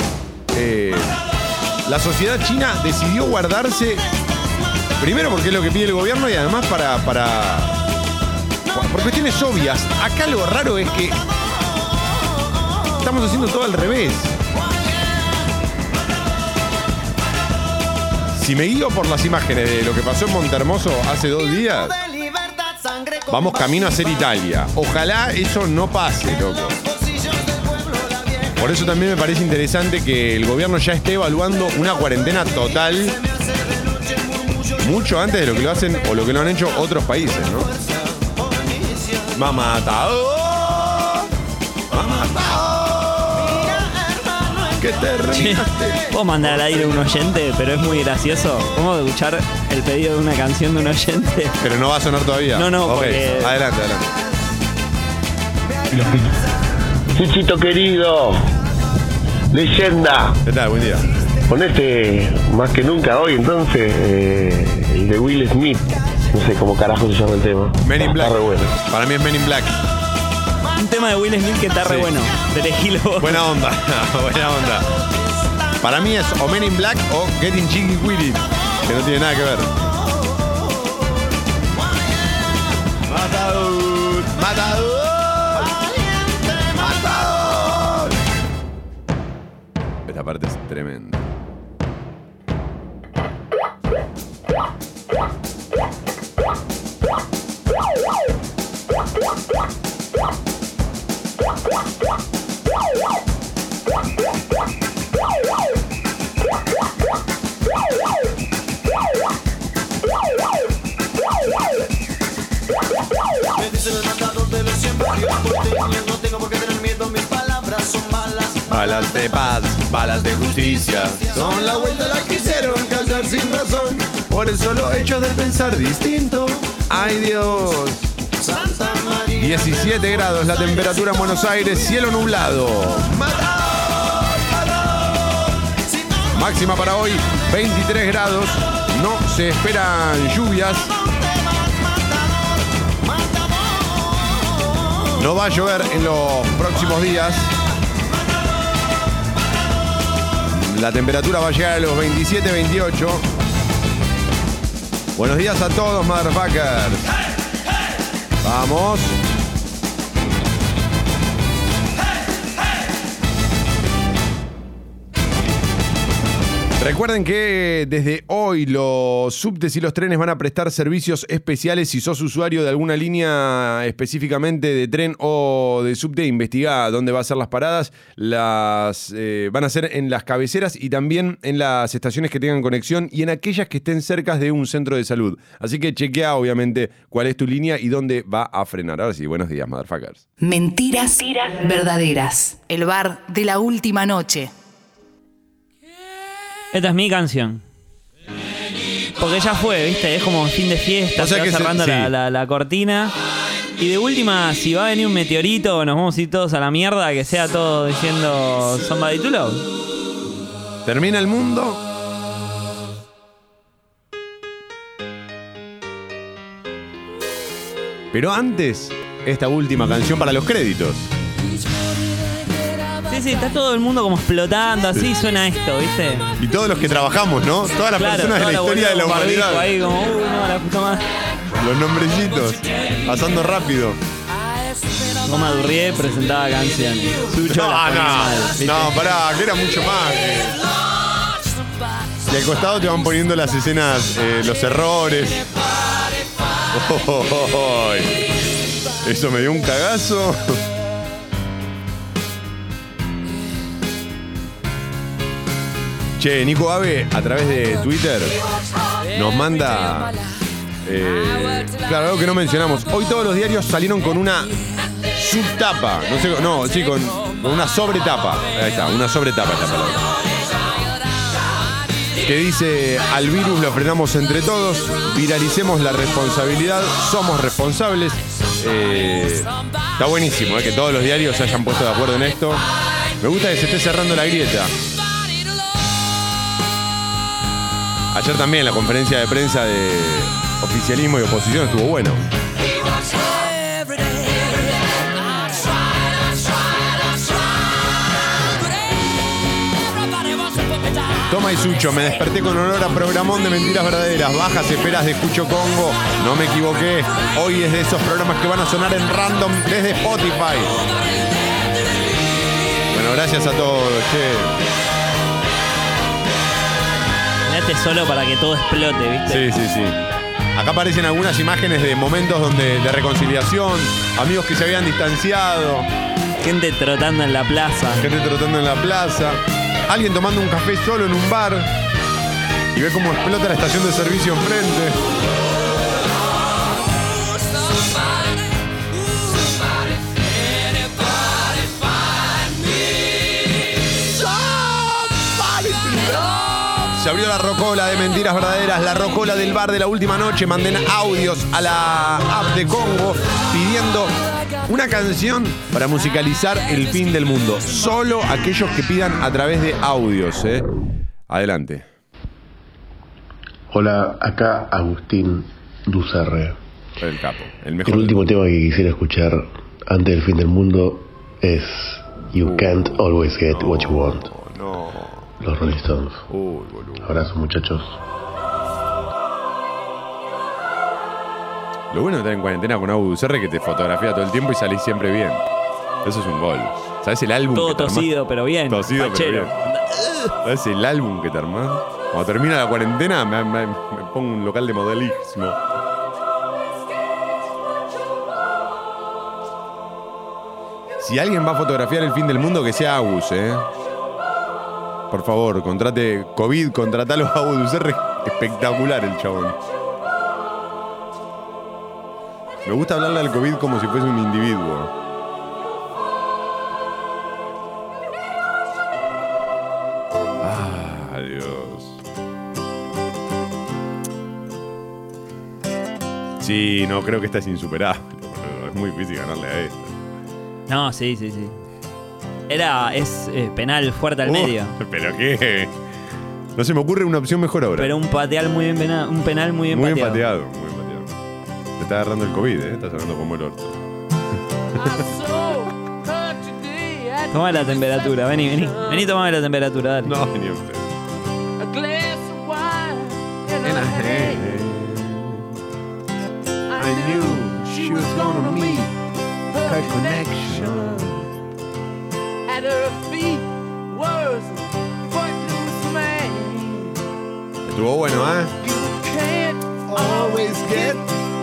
eh, la sociedad china decidió guardarse, primero porque es lo que pide el gobierno y además para, para por cuestiones obvias. Acá lo raro es que estamos haciendo todo al revés. Si me guío por las imágenes de lo que pasó en Montermoso hace dos días, vamos camino a ser Italia. Ojalá eso no pase, loco. Por eso también me parece interesante que el gobierno ya esté evaluando una cuarentena total mucho antes de lo que lo hacen o lo que lo han hecho otros países, ¿no? Mamatao. Que te Che, Puedo mandar al aire un oyente, pero es muy gracioso. ¿Cómo escuchar el pedido de una canción de un oyente? Pero no va a sonar todavía. No, no, Ok, porque- Adelante, adelante. Chichito querido, leyenda. ¿Qué tal? Buen día. Ponete más que nunca hoy entonces eh, el de Will Smith. No sé cómo carajo se llama el tema. Men in Black. Está re bueno. Para mí es Men in Black. Tema de Will Smith que está re Sí. bueno. De. Buena onda, buena onda. Para mí es o Men in Black o Getting Jiggy With It, que no tiene nada que ver. Matador, matador, matador. Esta parte es tremenda. Balas. De paz, balas de justicia. Son la vuelta la quisieron callar sin razón. Por el solo hecho de pensar distinto. ¡Ay Dios! Santa María. 17 grados la temperatura en Buenos Aires, cielo nublado. Máxima para hoy, 23 grados. No se esperan lluvias. No va a llover en los próximos días. La temperatura va a llegar a los 27, 28. Buenos días a todos, motherfuckers. Vamos. Recuerden que desde hoy los subtes y los trenes van a prestar servicios especiales. Si sos usuario de alguna línea específicamente de tren o de subte, investiga dónde va a ser las paradas. Las eh, van a ser en las cabeceras y también en las estaciones que tengan conexión y en aquellas que estén cerca de un centro de salud. Así que chequea obviamente cuál es tu línea y dónde va a frenar. Ahora sí, buenos días, motherfuckers. Mentiras verdaderas. El bar de la última noche. Esta es mi canción. Porque ya fue, ¿viste? Es como fin de fiesta, O sea se va se- cerrando la- la cortina. Y de última, si va a venir un meteorito, nos vamos a ir todos a la mierda, que sea todo diciendo Somebody to Love. Termina el mundo. Pero antes, esta última canción para los créditos. Sí, sí, está todo el mundo como explotando, así suena esto, ¿viste? Y todos los que trabajamos, ¿no? Todas las Claro, personas de la historia de la boluda con barbijo humanidad. Ahí como, uy, no, la puta madre. Los nombrecitos. Pasando rápido. Goma Durrié presentaba canciones. Sucho No, la ponía mal, no. ¿viste? No, pará, que era mucho más. Y al costado te van poniendo las escenas, eh, los errores. Eso me dio un cagazo. Che, Nico Ave, a través de Twitter, nos manda. eh, claro, algo que no mencionamos. Hoy todos los diarios salieron con una subtapa. No sé, no, sí, con, una sobretapa. Ahí está, una sobretapa es la palabra. Que dice: Al virus lo frenamos entre todos, viralicemos la responsabilidad, somos responsables. Eh, está buenísimo, eh, que todos los diarios se hayan puesto de acuerdo en esto. Me gusta que se esté cerrando la grieta. Ayer también la conferencia de prensa de oficialismo y oposición estuvo bueno. Toma y Sucho, me desperté con olor a programón de mentiras verdaderas, bajas esperas de Escucho Congo. No me equivoqué, hoy es de esos programas que van a sonar en random desde Spotify. Bueno, gracias a todos, che. Solo para que todo explote, ¿viste? Sí, sí, sí. Acá aparecen algunas imágenes de momentos donde de reconciliación, amigos que se habían distanciado, Gente trotando en la plaza. gente trotando en la plaza, alguien tomando un café solo en un bar y ve cómo explota la estación de servicio enfrente. Se abrió la rocola de mentiras verdaderas, la rocola del bar de la última noche. Manden audios a la app de Congo pidiendo una canción para musicalizar el fin del mundo. Solo aquellos que pidan a través de audios. ¿eh? Adelante. Hola, acá Agustín Ducerre. El capo, el mejor. El último tema que quisiera escuchar antes del fin del mundo es You Can't Always Get What You Want. No. Los Rolling Stones. Uy, boludo. Abrazo muchachos. Lo bueno de estar en cuarentena con Abu es que te fotografía todo el tiempo y salís siempre bien. Eso es un gol. ¿Sabes el álbum Todo que te armás? tosido, pero bien. Tosido, pero fachero. bien. ¿Sabes el álbum que te armás? Cuando termina la cuarentena me, me- me pongo un local de modelismo. Si alguien va a fotografiar el fin del mundo, que sea Agus, ¿eh? Por favor, contrate COVID, contratalo a Agus Ducerre. Espectacular el chabón. Me gusta hablarle al COVID como si fuese un individuo. Ah, Dios. Sí, no, creo que esta es insuperable. Es muy difícil ganarle a esta. No, sí, sí, sí. Era, es eh, penal fuerte al medio. ¿Pero qué? No se me ocurre una opción mejor ahora. Pero un pateal muy bien pena- un penal muy bien muy bien pateado. pateado, muy bien pateado. Te está agarrando el COVID, ¿eh? Estás hablando como el orto. Toma la temperatura, vení, vení. Vení, tomame la temperatura, dale. No, ni en pedo. I knew she was gonna meet her connection. At her feet was footloose man. Estuvo bueno, ¿eh? You can't always get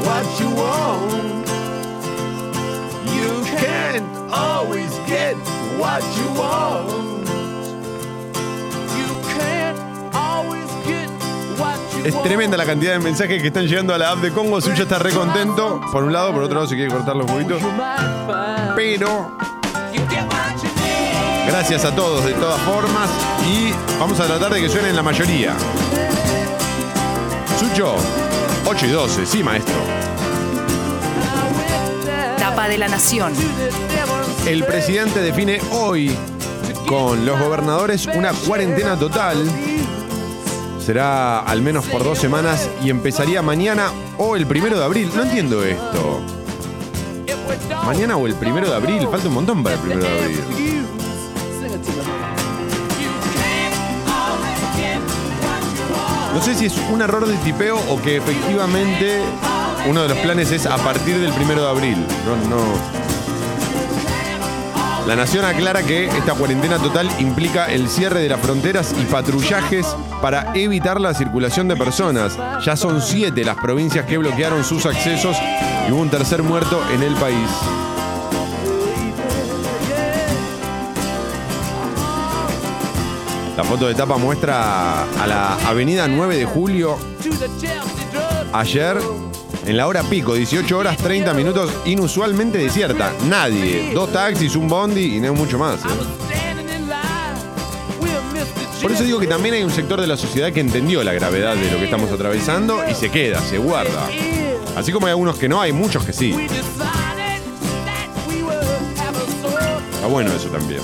what you want. You can't always get what you want. You can't always get what you Es want. tremenda la cantidad de mensajes que están llegando a la app de Congo. Suyo está re contento. Por un lado, por otro lado, si quiere cortarlo un poquito. Pero gracias a todos de todas formas. Y vamos a tratar de que suenen la mayoría. Sucho, 8 y 12, sí, maestro. Tapa de la Nación. El presidente define hoy con los gobernadores una cuarentena total. Será al menos por dos semanas y empezaría mañana o el primero de abril. No entiendo esto. Mañana o el primero de abril. Falta un montón para el primero de abril. No sé si es un error de tipeo o que efectivamente uno de los planes es a partir del primero de abril. La Nación aclara que esta cuarentena total implica el cierre de las fronteras y patrullajes para evitar la circulación de personas. Ya son siete las provincias que bloquearon sus accesos y hubo un tercer muerto en el país. La foto de tapa muestra a la avenida 9 de julio ayer en la hora pico, 18 horas 30 minutos, inusualmente desierta. Nadie. Dos taxis, un bondi y no mucho más. ¿eh? Por eso digo que también hay un sector de la sociedad que entendió la gravedad de lo que estamos atravesando y se queda, se guarda. Así como hay algunos que no, hay muchos que sí. Está bueno eso también.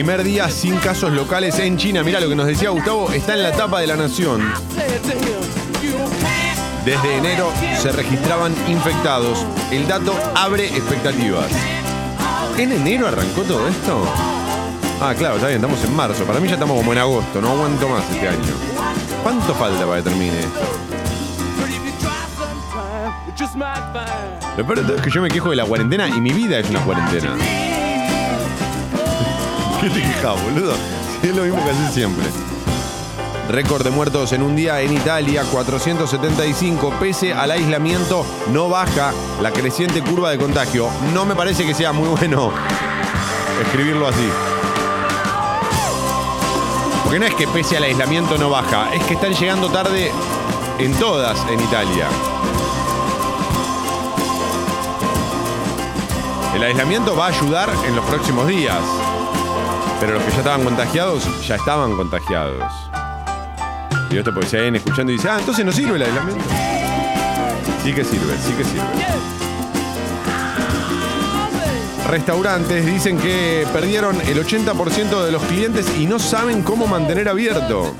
Primer día sin casos locales en China. Mira lo que nos decía Gustavo, está en la tapa de la nación. Desde enero se registraban infectados. El dato abre expectativas. ¿En enero arrancó todo esto? Ah, claro, está bien, estamos en marzo. Para mí ya estamos como en agosto, no aguanto más este año. ¿Cuánto falta para que termine esto? Lo peor de todo es que yo me quejo de la cuarentena y mi vida es una cuarentena. ¿Qué te quejas, boludo? Es lo mismo que haces siempre. Récord de muertos en un día en Italia, 475. Pese al aislamiento, no baja la creciente curva de contagio. No me parece que sea muy bueno escribirlo así. Porque no es que pese al aislamiento no baja, es que están llegando tarde en todas en Italia. El aislamiento va a ayudar en los próximos días. Pero los que ya estaban contagiados, ya estaban contagiados. Y esto porque se vayan escuchando y dicen, ah, entonces no sirve el aislamiento. Sí que sirve, sí que sirve. Restaurantes dicen que perdieron el 80% de los clientes y no saben cómo mantener abierto.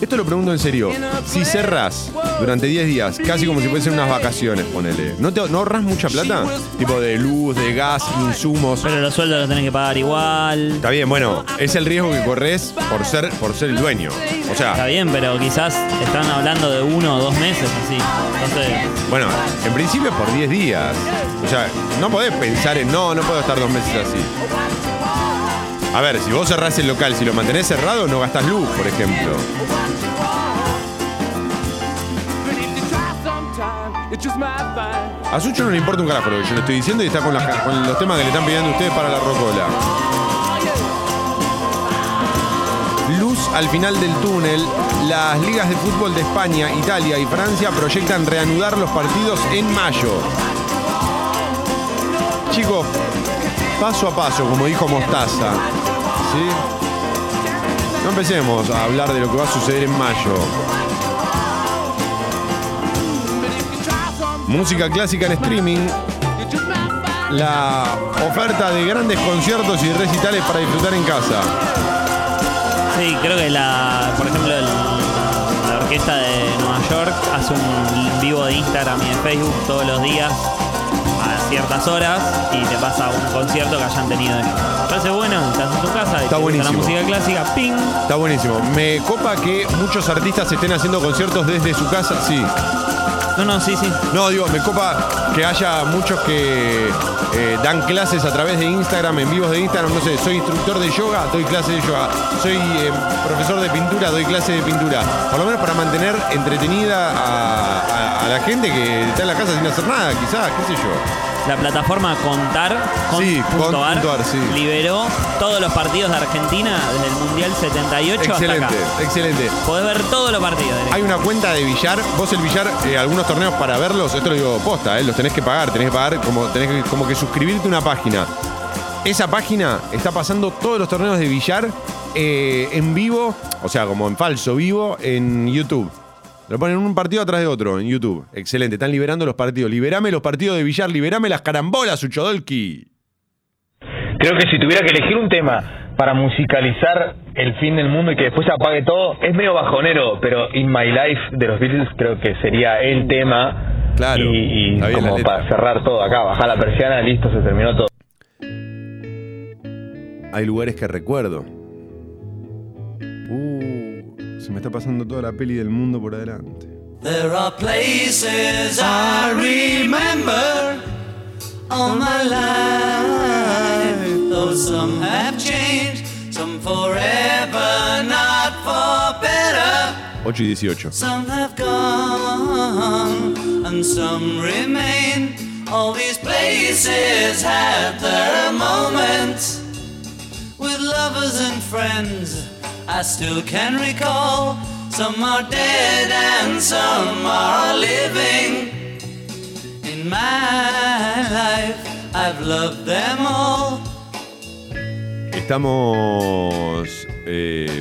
Esto lo pregunto en serio. Si cerrás durante 10 días, casi como si fuesen unas vacaciones, ponele, ¿no, te, ¿no ahorras mucha plata? Tipo de luz, de gas, insumos. Pero los sueldos los tenés que pagar igual. Está bien, bueno, es el riesgo que corres por ser, por ser el dueño. O Está bien, pero quizás están hablando de uno o dos meses así. Entonces, bueno, en principio por 10 días. O sea, no podés pensar en, no, no puedo estar dos meses así. A ver, si vos cerrás el local, si lo mantenés cerrado, no gastás luz, por ejemplo. A Sucho no le importa un carajo lo que yo le estoy diciendo y está con, con los temas que le están pidiendo ustedes para la rocola. Luz al final del túnel. Las ligas de fútbol de España, Italia y Francia proyectan reanudar los partidos en mayo. Chicos, paso a paso, como dijo Mostaza. ¿Sí? No empecemos a hablar de lo que va a suceder en mayo. Música clásica en streaming. La oferta de grandes conciertos y recitales para disfrutar en casa. sí, creo que la, por ejemplo, la orquesta de Nueva York hace un vivo de Instagram y de Facebook todos los días ciertas horas y te pasa un concierto que hayan tenido ellos. Parece bueno, estás en tu casa, Está gusta la buenísimo. música clásica, ping. Está buenísimo. Me copa que muchos artistas estén haciendo conciertos desde su casa. Sí. No, no, sí, sí. No, digo, me copa que haya muchos que eh, dan clases a través de Instagram, en vivos de Instagram. No sé, soy instructor de yoga, doy clase de yoga. Soy eh, profesor de pintura, doy clase de pintura. Por lo menos para mantener entretenida a, a- a la gente que está en la casa sin hacer nada, quizás, qué sé yo. La plataforma Contar, Sí, con- punto ar, sí. liberó todos los partidos de Argentina desde el Mundial 78 Excelente, hasta acá. excelente. Podés ver todos los partidos. Hay una cuenta de billar. Vos el billar, eh, algunos torneos para verlos, esto lo digo posta, eh, los tenés que pagar, tenés que pagar como, tenés que, como que suscribirte a una página. Esa página está pasando todos los torneos de billar eh, en vivo, o sea, como en falso vivo, en YouTube. Lo ponen un partido atrás de otro en YouTube. Excelente, están liberando los partidos. Liberame los partidos de billar, liberame las carambolas, Uchodolki. Creo que si tuviera que elegir un tema para musicalizar el fin del mundo y que después se apague todo, es medio bajonero, pero In My Life de los Beatles creo que sería el tema. Claro. Y, y como para cerrar todo acá, bajar la persiana, listo, se terminó todo. Hay lugares que recuerdo. Se me está pasando toda la peli del mundo por adelante. There are places I remember all my life, though some have changed, some forever, not for better. 8 y 18. Some have gone and some remain. All these places had their moments with lovers and friends. I still can recall. Some are dead and some are living. In my life, I've loved them all. Estamos. eh,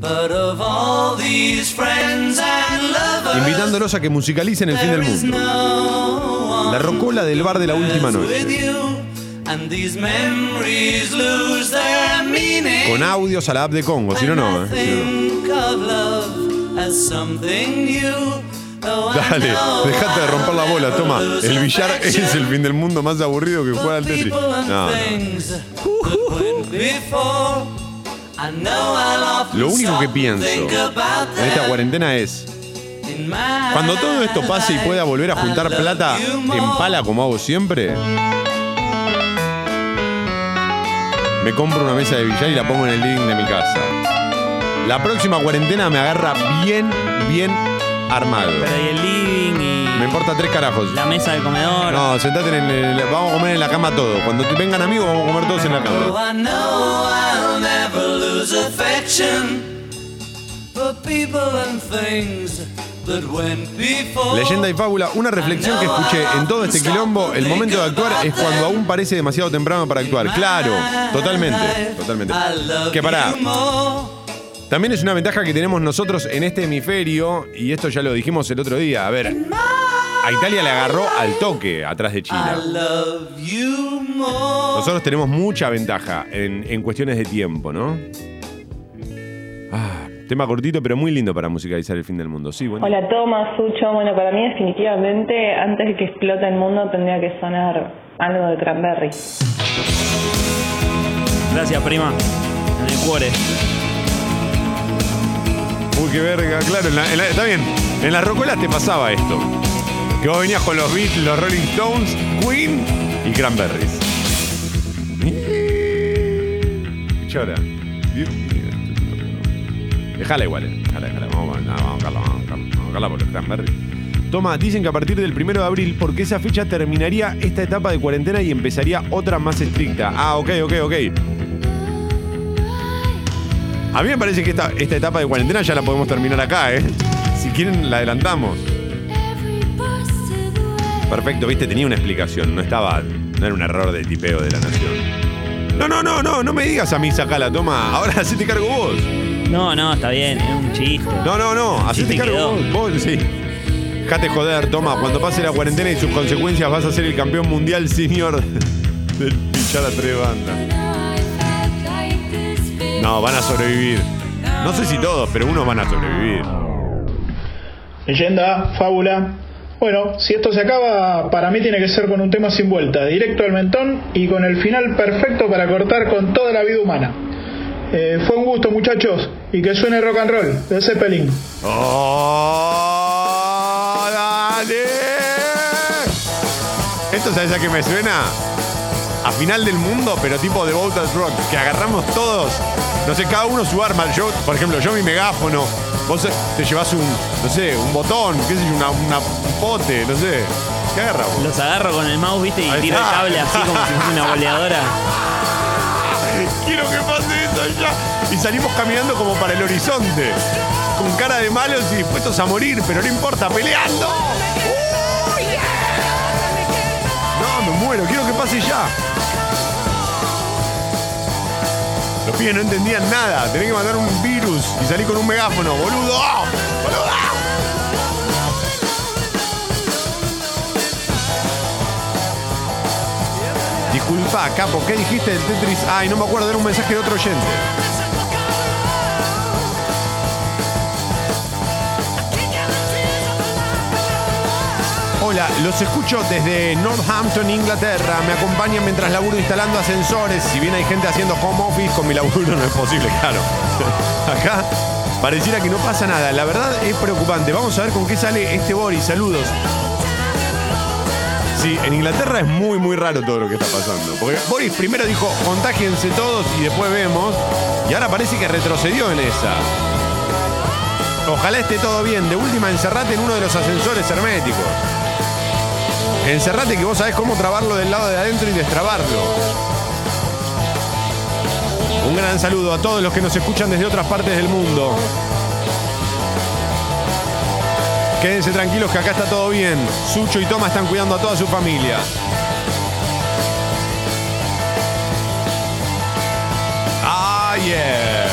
But of all these friends and lovers, invitándolos a que musicalicen el fin del mundo. La rocola del bar de la última with noche. Con audios a la app de Congo, si no, no. ¿eh? Dale, dejate de romper la bola, toma. El billar es el fin del mundo más aburrido que jugar al Tetris. No, know I'll often Lo único que pienso en esta cuarentena es, cuando todo esto pase y pueda volver a juntar plata en pala como hago siempre, me compro una mesa de billar y la pongo en el living de mi casa. La próxima cuarentena me agarra bien, bien armado. Pero y el living y Me importa tres carajos. la mesa del comedor. No, sentate en el. Vamos a comer en la cama todo. Cuando te vengan amigos, vamos a comer todos en la Oh, cama. I know I'll never lose affection for people and things. Leyenda y fábula, una reflexión que escuché en todo este quilombo, el momento de actuar es cuando aún parece demasiado temprano para actuar. Claro, totalmente, totalmente. Que pará, también es una ventaja que tenemos nosotros en este hemisferio, y esto ya lo dijimos el otro día, a ver, a Italia le agarró al toque atrás de China. Nosotros tenemos mucha ventaja en, en cuestiones de tiempo, ¿no? Tema cortito, pero muy lindo para musicalizar el fin del mundo. Sí, bueno. Hola Tomás, Sucho. Bueno, para mí definitivamente antes de que explote el mundo tendría que sonar algo de Cranberry. Gracias, prima. En el cuore. Uy, qué verga, claro, en la- en la- está bien. En las rocolas te pasaba esto. Que vos venías con los Beatles, los Rolling Stones, Queen y Cranberries. Chora. Dejala igual, eh. Dejala, dejala. Vamos, a- vamos a vamos a buscarla. Vamos a buscarla por. Toma, dicen que a partir del primero de abril, porque esa fecha terminaría esta etapa de cuarentena y empezaría otra más estricta. Ah, ok, ok, ok. A mí me parece que esta, esta etapa de cuarentena ya la podemos terminar acá, ¿eh? Si quieren, la adelantamos. Perfecto, viste, tenía una explicación. No estaba. No era un error de tipeo de la nación. No, no, no, no, no me digas a mí, sacala, toma. Ahora sí te cargo vos. No, no, está bien, es un chiste. No, no, no, así Sí te te cargo quedó. vos. Vos, sí. Dejate joder, toma. Cuando pase la cuarentena y sus consecuencias, vas a ser el campeón mundial senior del pichar a tres bandas. No, van a sobrevivir. No sé si todos, pero unos van a sobrevivir. Leyenda, fábula. Bueno, si esto se acaba, para mí tiene que ser con un tema sin vuelta, directo al mentón y con el final perfecto para cortar con toda la vida humana. Eh, fue un gusto, muchachos, y que suene rock and roll de Zeppelin. ¡Oh, dale! Esto, ¿sabes a qué me suena? A final del mundo, pero tipo de Voltage Rock, que agarramos todos, no sé, cada uno su arma. Yo, por ejemplo, yo mi megáfono, vos te llevas un, no sé, un botón, qué sé yo, una, una- un pote, no sé. ¿Qué agarramos? Los agarro con el mouse, viste, y tiro el cable así como si fuese una boleadora. Quiero que pase eso ya. Y salimos caminando como para el horizonte. Con cara de malos y dispuestos a morir, pero no importa, peleando. ¡Uh, yeah! No, me muero, quiero que pase ya. Los pibes no entendían nada. Tenés que mandar un virus y salir con un megáfono, boludo. ¡Boludo! Disculpa, capo, ¿qué dijiste del Tetris? Ay, no me acuerdo, era un mensaje de otro oyente. Hola, los escucho desde Northampton, Inglaterra. Me acompañan mientras laburo instalando ascensores. Si bien hay gente haciendo home office, con mi laburo no es posible, claro. Acá pareciera que no pasa nada. La verdad es preocupante. Vamos a ver con qué sale este Boris. Saludos. Sí, en Inglaterra es muy, muy raro todo lo que está pasando. Porque Boris primero dijo, contágiense todos y después vemos. Y ahora parece que retrocedió en esa. Ojalá esté todo bien. De última, encerrate en uno de los ascensores herméticos. Encerrate que vos sabés cómo trabarlo del lado de adentro y destrabarlo. Un gran saludo a todos los que nos escuchan desde otras partes del mundo. Quédense tranquilos que acá está todo bien. Sucho y Toma están cuidando a toda su familia. Ah, yeah.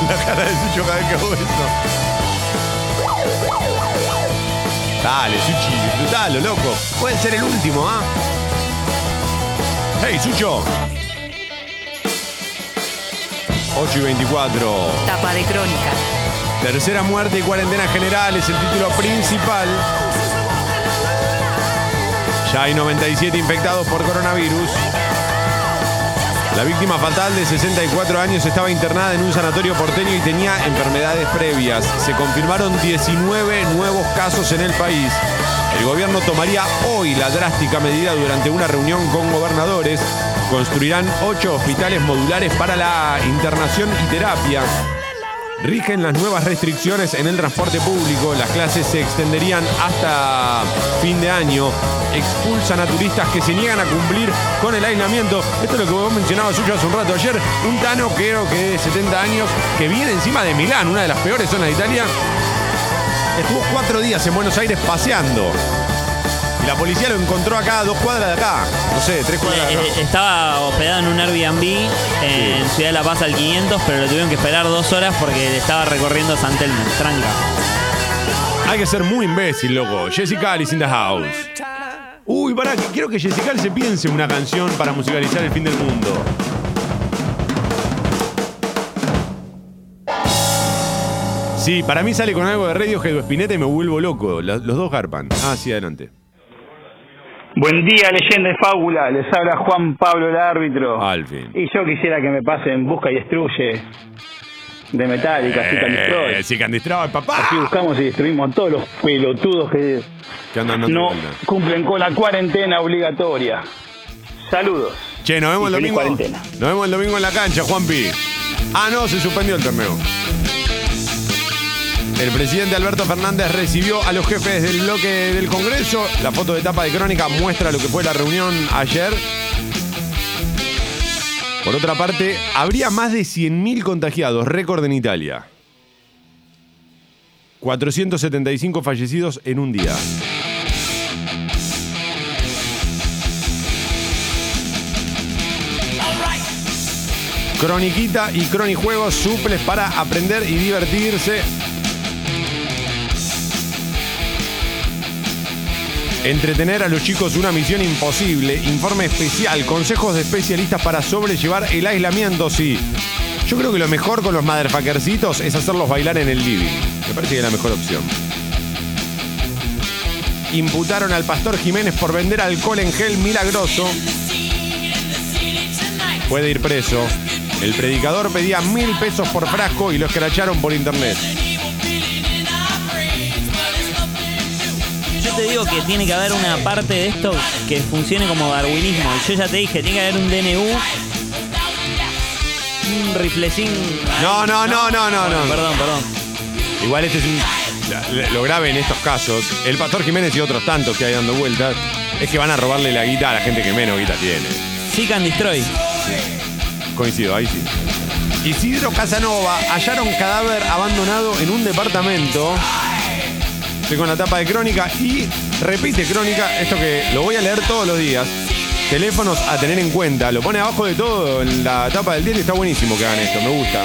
La cara de Sucho cada vez que hago eso. Dale, Suchi, disfrutalo, loco. Puede ser el último, ¿ah? Hey, Sucho. 8 y 24. Tapa de crónica. Tercera muerte y cuarentena general es el título principal. Ya hay 97 infectados por coronavirus. La víctima fatal de 64 años estaba internada en un sanatorio porteño y tenía enfermedades previas. Se confirmaron 19 nuevos casos en el país. El gobierno tomaría hoy la drástica medida durante una reunión con gobernadores. Construirán ocho hospitales modulares para la internación y terapia. Rigen las nuevas restricciones en el transporte público. Las clases se extenderían hasta fin de año. Expulsan a turistas que se niegan a cumplir con el aislamiento. Esto es lo que vos mencionabas, Suyo, hace un rato. Ayer, un Tano, creo que de 70 años, que viene encima de Milán, una de las peores zonas de Italia. Estuvo cuatro días en Buenos Aires paseando. Y la policía lo encontró acá, a dos cuadras de acá. No sé, tres cuadras de acá. Eh, estaba hospedado en un Airbnb en Ciudad de La Paz al 500, pero lo tuvieron que esperar dos horas porque estaba recorriendo San Telmo, tranca. Hay que ser muy imbécil, loco. Jessica Alice in the house. Uy, pará, que quiero que Jessica se piense una canción para musicalizar el fin del mundo. Sí, para mí sale con algo de Radiohead o Spinetta y me vuelvo loco. Los dos garpan. Ah, sí, adelante. Buen día, leyenda de fábula. Les habla Juan Pablo el árbitro. Al fin. Y yo quisiera que me pasen Busca y Destruye de Metallica, Seek and Destroy. Eh, Seek and Destroy, papá. Así buscamos y destruimos a todos los pelotudos que Que andan dando no vuelta. cumplen con la cuarentena obligatoria. Saludos. Che, nos vemos el Y feliz domingo. cuarentena. Nos vemos el domingo en la cancha, Juanpi. Ah, no, se suspendió el torneo. El presidente Alberto Fernández recibió a los jefes del bloque del Congreso. La foto de tapa de crónica muestra lo que fue la reunión ayer. Por otra parte, habría más de 100.000 contagiados, récord en Italia. 475 fallecidos en un día. Croniquita y Cronijuegos suples para aprender y divertirse. Entretener a los chicos una misión imposible. Informe especial. Consejos de especialistas para sobrellevar el aislamiento. Sí. Yo creo que lo mejor con los motherfuckercitos es hacerlos bailar en el living. Me parece que es la mejor opción. Imputaron al pastor Jiménez por vender alcohol en gel milagroso. Puede ir preso. El predicador pedía mil pesos por frasco y lo escracharon por internet. Te digo que tiene que haber una parte de esto que funcione como darwinismo. Y yo ya te dije, tiene que haber un DNU. Un riflecín. No, no, no, no, no, no. Perdón, perdón. Igual este es un. Lo grave en estos casos, el Pastor Jiménez y otros tantos que hay dando vueltas, es que van a robarle la guita a la gente que menos guita tiene. Seek and Destroy. Coincido, ahí sí. Isidro Casanova hallaron cadáver abandonado en un departamento. Estoy con la tapa de crónica y repite crónica, esto que lo voy a leer todos los días. Teléfonos a tener en cuenta. Lo pone abajo de todo en la tapa del diario está buenísimo que hagan esto, me gusta.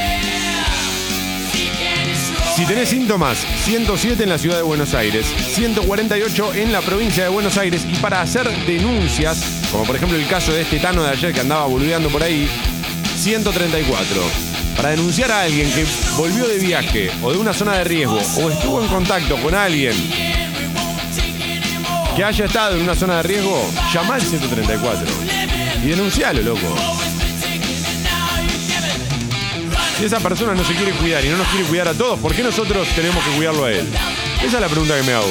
Si tenés síntomas, 107 en la ciudad de Buenos Aires, 148 en la provincia de Buenos Aires y para hacer denuncias, como por ejemplo el caso de este Tano de ayer que andaba boludeando por ahí, 134. Para denunciar a alguien que volvió de viaje o de una zona de riesgo o estuvo en contacto con alguien que haya estado en una zona de riesgo, llama al 134 y denuncialo, loco. Si esa persona no se quiere cuidar y no nos quiere cuidar a todos, ¿por qué nosotros tenemos que cuidarlo a él? Esa es la pregunta que me hago.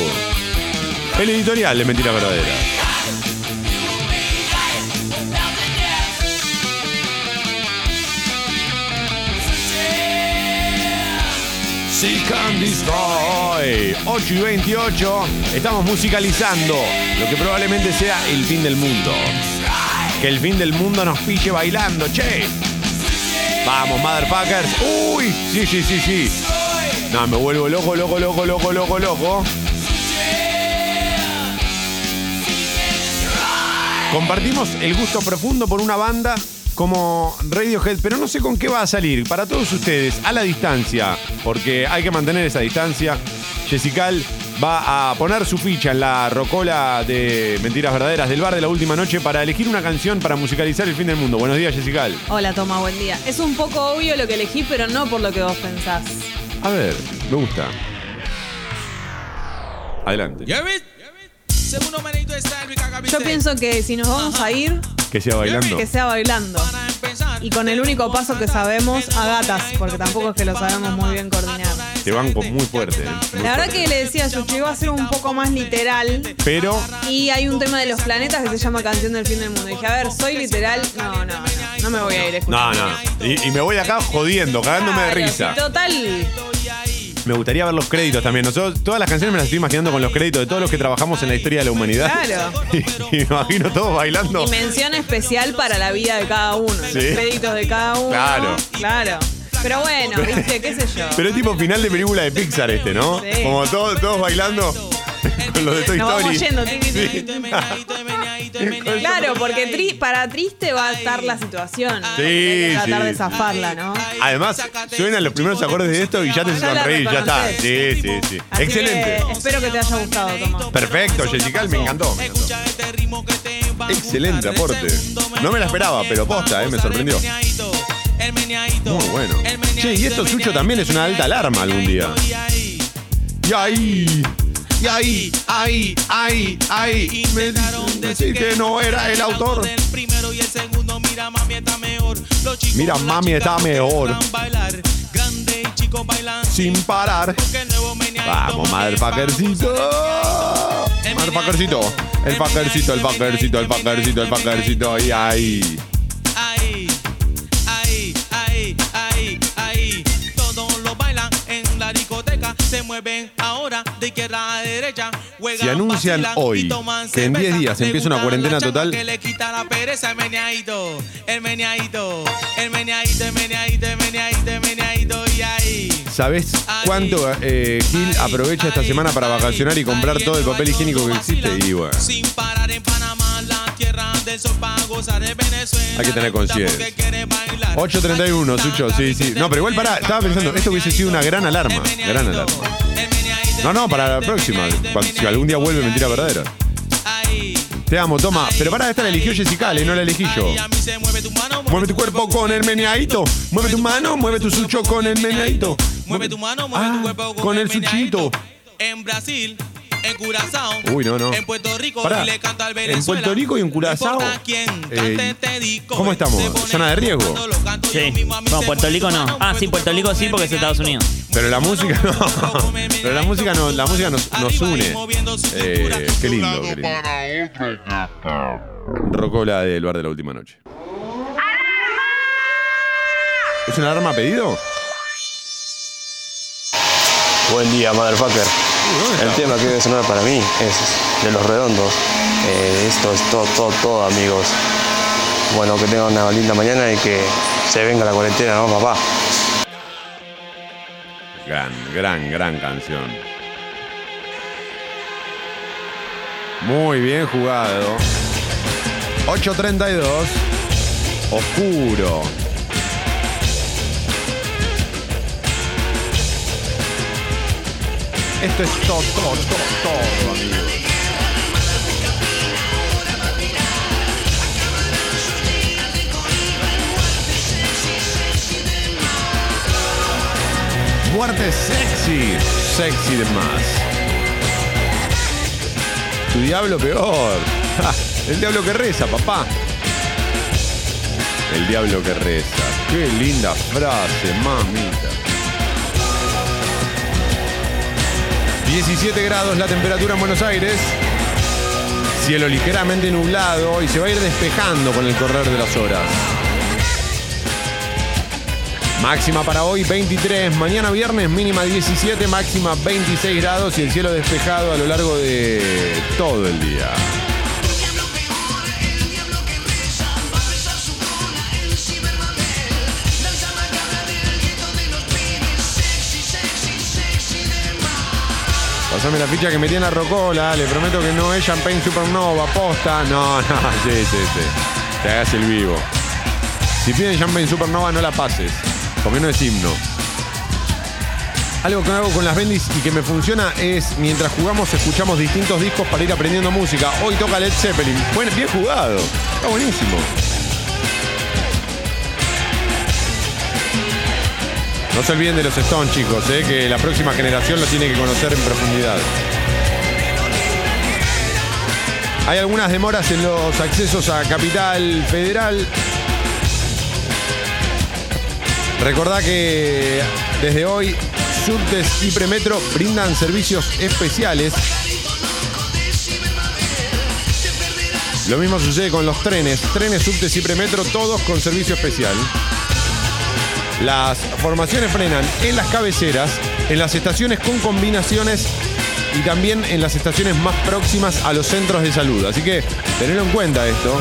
El editorial de Mentira Verdadera. And Destroy. 8 y 28. Estamos musicalizando lo que probablemente sea el fin del mundo. Que el fin del mundo nos pille bailando, che. Vamos, motherfuckers. Uy, sí, sí, sí, sí. No, me vuelvo loco, loco, loco, loco, loco, loco. Compartimos el gusto profundo por una banda como Radiohead, pero no sé con qué va a salir. Para todos ustedes, a la distancia, porque hay que mantener esa distancia. Jessical, va a poner su ficha en la rocola de Mentiras Verdaderas del bar de la última noche para elegir una canción para musicalizar el fin del mundo. Buenos días, Jessica. Hola, Toma, buen día. Es un poco obvio lo que elegí, pero no por lo que vos pensás. A ver, me gusta. Adelante. Yo pienso que si nos vamos a ir, Que sea bailando. que sea bailando. Y con el único paso que sabemos, a gatas, porque tampoco es que lo sabemos muy bien coordinar. Te banco muy fuerte. ¿eh? Muy La verdad fuerte. que le decía a Yucho, iba a ser un poco más literal. Pero Y hay un tema de los planetas que se llama Canción del Fin del Mundo. Y dije, a ver, soy literal. No, no, no. No me voy a ir No, escuchando. no. Y, y me voy acá jodiendo, cagándome de risa. Total. Me gustaría ver los créditos también. Nosotros, todas las canciones me las estoy imaginando con los créditos de todos los que trabajamos en la historia de la humanidad. Claro. Y, me imagino todos bailando. Y mención especial para la vida de cada uno. Sí. Los créditos de cada uno. Claro. Claro. Pero bueno, viste, qué sé yo. Pero es tipo final de película de Pixar este, ¿no? Sí. Como todos, todos bailando con los de Toy Nos Story. vamos yendo. tiqui. Claro, porque tri- para triste va a estar la situación. Sí, que tratar sí. de zafarla, ¿no? Además, suenan los primeros acordes de esto y ya te hace Ya la sonreír, ya está. Sí, sí, sí. Así Excelente. que espero que te haya gustado, Tomás. Perfecto, Jessica, me encantó. me encantó. Excelente aporte. No me la esperaba, pero posta, eh, me sorprendió. Muy bueno. Che, y esto Sucho también es una alta alarma algún día. Y ahí, y ahí, ahí, ahí, ahí. Me decir que no era el autor. Mira, mami está mejor. Sin parar. Vamos, motherfuckercito. Motherfuckercito. El fuckercito, el fuckercito, el fuckercito, el fuckercito. Y. Ahí, Se mueven ahora de izquierda a derecha. Juegan, Si anuncian hoy que en 10 cerveza. días empieza una cuarentena total. Que le quita la pereza, el meneadito, el meneadito, el meneadito, el meneadito, el meneadito, el meneadito. Y ahí. ¿Sabes cuánto eh, Gil aprovecha esta semana para vacacionar y comprar todo el papel higiénico que existe? Y bueno, Sin parar en Panamá, del sol para gozar de Venezuela. hay que tener conciencia. 8.31, Sucho, sí, sí. No, pero igual pará, estaba pensando, esto hubiese sido una gran alarma. Gran alarma. No, no, para la próxima, si algún día vuelve mentira verdadera. Te amo, toma. Pero pará, esta la eligió Jessica, Ale, no la elegí yo. Mueve tu cuerpo con el meneadito. Mueve tu mano, mueve tu sucho con el meneadito. Mueve tu mano, mueve tu cuerpo Ah, Con el suchito. En Brasil, en Curazao. Uy, no, no. En Puerto Rico Pará, y le canta al En Venezuela. Puerto Rico y en Curazao. No importa quién eh, ¿Cómo estamos? ¿Zona de riesgo? Sí. No, Puerto Rico no. Ah, sí, Puerto Rico sí, porque es Estados Unidos. Pero la música no. Pero la música no, la música nos, nos une. Eh, qué lindo, qué lindo. Rocola del bar de la última noche. ¿Es una alarma a pedido? Buen día, motherfucker. El tema que debe sonar para mí es de los redondos. Eh, esto es todo, todo, todo, amigos. Bueno, que tengan una linda mañana y que se venga la cuarentena, ¿no, papá? Gran, gran, gran canción. Muy bien jugado. 8.32. Oscuro. Esto es todo, todo, todo, amigos. Muerte sexy. Sexy de más. Tu diablo peor. El diablo que reza, papá. El diablo que reza. Qué linda frase, mamita. 17 grados la temperatura en Buenos Aires. Cielo ligeramente nublado y se va a ir despejando con el correr de las horas. Máxima para hoy 23, mañana viernes mínima 17, máxima 26 grados y el cielo despejado a lo largo de todo el día. Pasame la ficha que metí en la rocola, le prometo que no es Champagne Supernova, posta. No, no, sí, sí. Te hagas el vivo. Si piden Champagne Supernova, no la pases, porque no es himno. Algo que hago con las bendis y que me funciona es mientras jugamos escuchamos distintos discos para ir aprendiendo música. Hoy toca Led Zeppelin. Bueno, bien jugado. Está buenísimo. No se olviden de los Stones, chicos, eh, que la próxima generación lo tiene que conocer en profundidad. Hay algunas demoras en los accesos a Capital Federal. Recordá que desde hoy Subtes y Premetro brindan servicios especiales. Lo mismo sucede con los trenes. Trenes, subtes y premetro, todos con servicio especial. Las formaciones frenan en las cabeceras, en las estaciones con combinaciones y también en las estaciones más próximas a los centros de salud. Así que tenedlo en cuenta esto.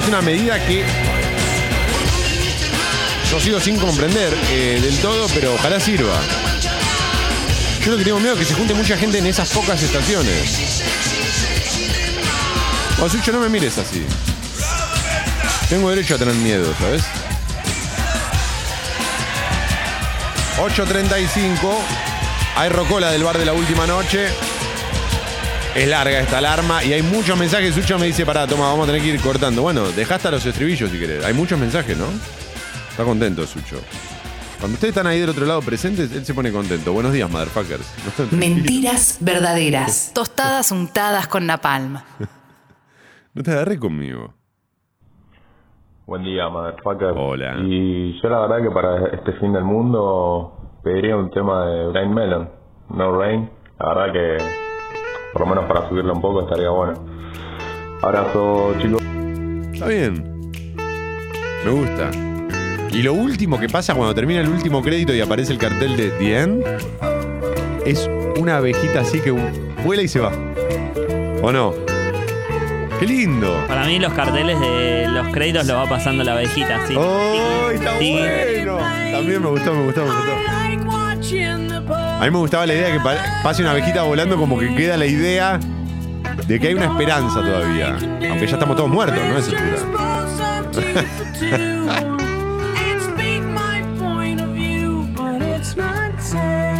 Es una medida que yo sigo sin comprender eh, del todo, pero ojalá sirva. Yo lo que tengo miedo es que se junte mucha gente en esas pocas estaciones. O Sucho, no me mires así. Tengo derecho a tener miedo, ¿sabes? 8.35. Hay rocola del bar de la última noche. Es larga esta alarma y hay muchos mensajes. Sucho me dice, pará, toma, vamos a tener que ir cortando. Bueno, dejá hasta los estribillos si querés. Hay muchos mensajes, ¿no? Está contento, Sucho. Cuando ustedes están ahí del otro lado presentes, él se pone contento. Buenos días, motherfuckers. Mentiras verdaderas. Tostadas untadas con napalm. No te agarré conmigo. Buen día, motherfucker. Hola. Y yo la verdad que para este fin del mundo pediría un tema de Blind Melon, No Rain. La verdad que por lo menos para subirlo un poco estaría bueno. Abrazo, chicos. Está bien. Me gusta. Y lo último que pasa cuando termina el último crédito y aparece el cartel de The End es una abejita así que vuela y se va. ¿O no? ¡Qué lindo! Para mí los carteles de los créditos los va pasando la abejita, así. ¡Oh, está Tic, bueno! También me gustó, me gustó, me gustó. A mí me gustaba la idea de que pa- pase una abejita volando como que queda la idea de que hay una esperanza todavía. Aunque ya estamos todos muertos, ¿no? Es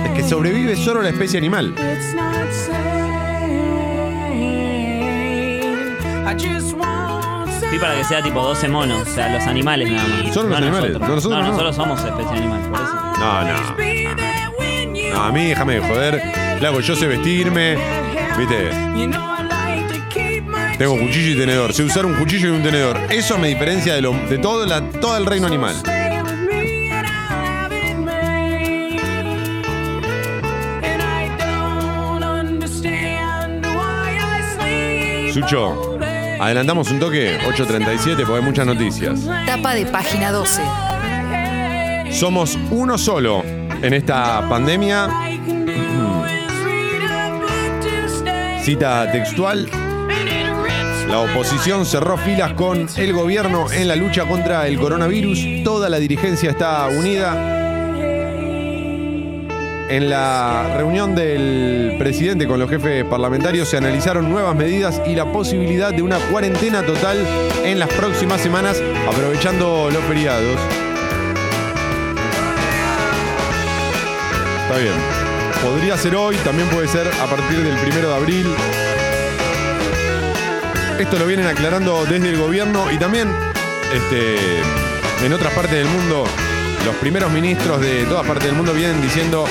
Es que sobrevive solo la especie animal. Sí, para que sea tipo 12 monos, o sea, los animales nada más. Solo los No animales, nosotros. no, nosotros no, no. nosotros somos especie animal, por eso. No, no. No, a mí déjame de joder. Flaco, yo sé vestirme. ¿Viste? Tengo cuchillo y tenedor. Sé usar un cuchillo y un tenedor. Eso me diferencia de, lo, de todo, la- todo el reino animal. Sucho, adelantamos un toque, 8.37, porque hay muchas noticias. Tapa de página 12. Somos uno solo en esta pandemia. Cita textual. La oposición cerró filas con el gobierno en la lucha contra el coronavirus. Toda la dirigencia está unida. En la reunión del presidente con los jefes parlamentarios se analizaron nuevas medidas y la posibilidad de una cuarentena total en las próximas semanas, aprovechando los feriados. Está bien. Podría ser hoy, también puede ser a partir del primero de abril. Esto lo vienen aclarando desde el gobierno y también este, en otras partes del mundo. Los primeros ministros de todas partes del mundo vienen diciendo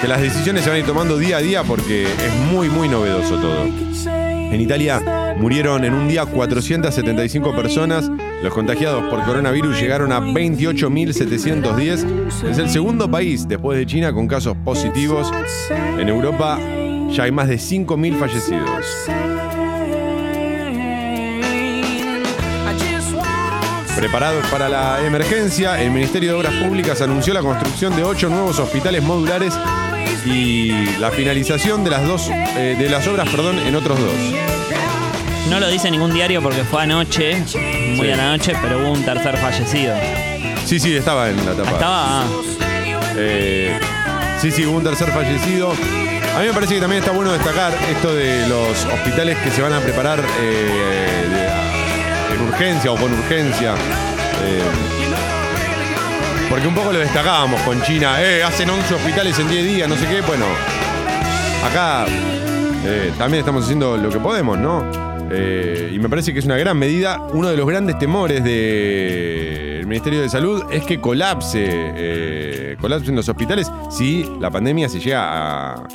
que las decisiones se van a ir tomando día a día porque es muy, muy novedoso todo. En Italia murieron en un día 475 personas. Los contagiados por coronavirus llegaron a 28.710. Es el segundo país después de China con casos positivos. En Europa ya hay más de 5.000 fallecidos. Preparados para la emergencia, el Ministerio de Obras Públicas anunció la construcción de ocho nuevos hospitales modulares y la finalización de las dos eh, de las obras, perdón, en otros dos. No lo dice ningún diario porque fue anoche, muy Sí. a la noche, pero hubo un tercer fallecido. Sí, sí, estaba en la tapa. Estaba. ah, Eh, sí, sí, hubo un tercer fallecido. A mí me parece que también está bueno destacar esto de los hospitales que se van a preparar eh, de- en urgencia o con urgencia. Eh, Porque un poco lo destacábamos con China. Eh, hacen 11 hospitales en 10 días, no sé qué. Bueno, acá eh, también estamos haciendo lo que podemos, ¿no? Eh, y me parece que es una gran medida. Uno de los grandes temores del Ministerio de Salud es que colapse, eh, colapsen los hospitales si la pandemia se llega a.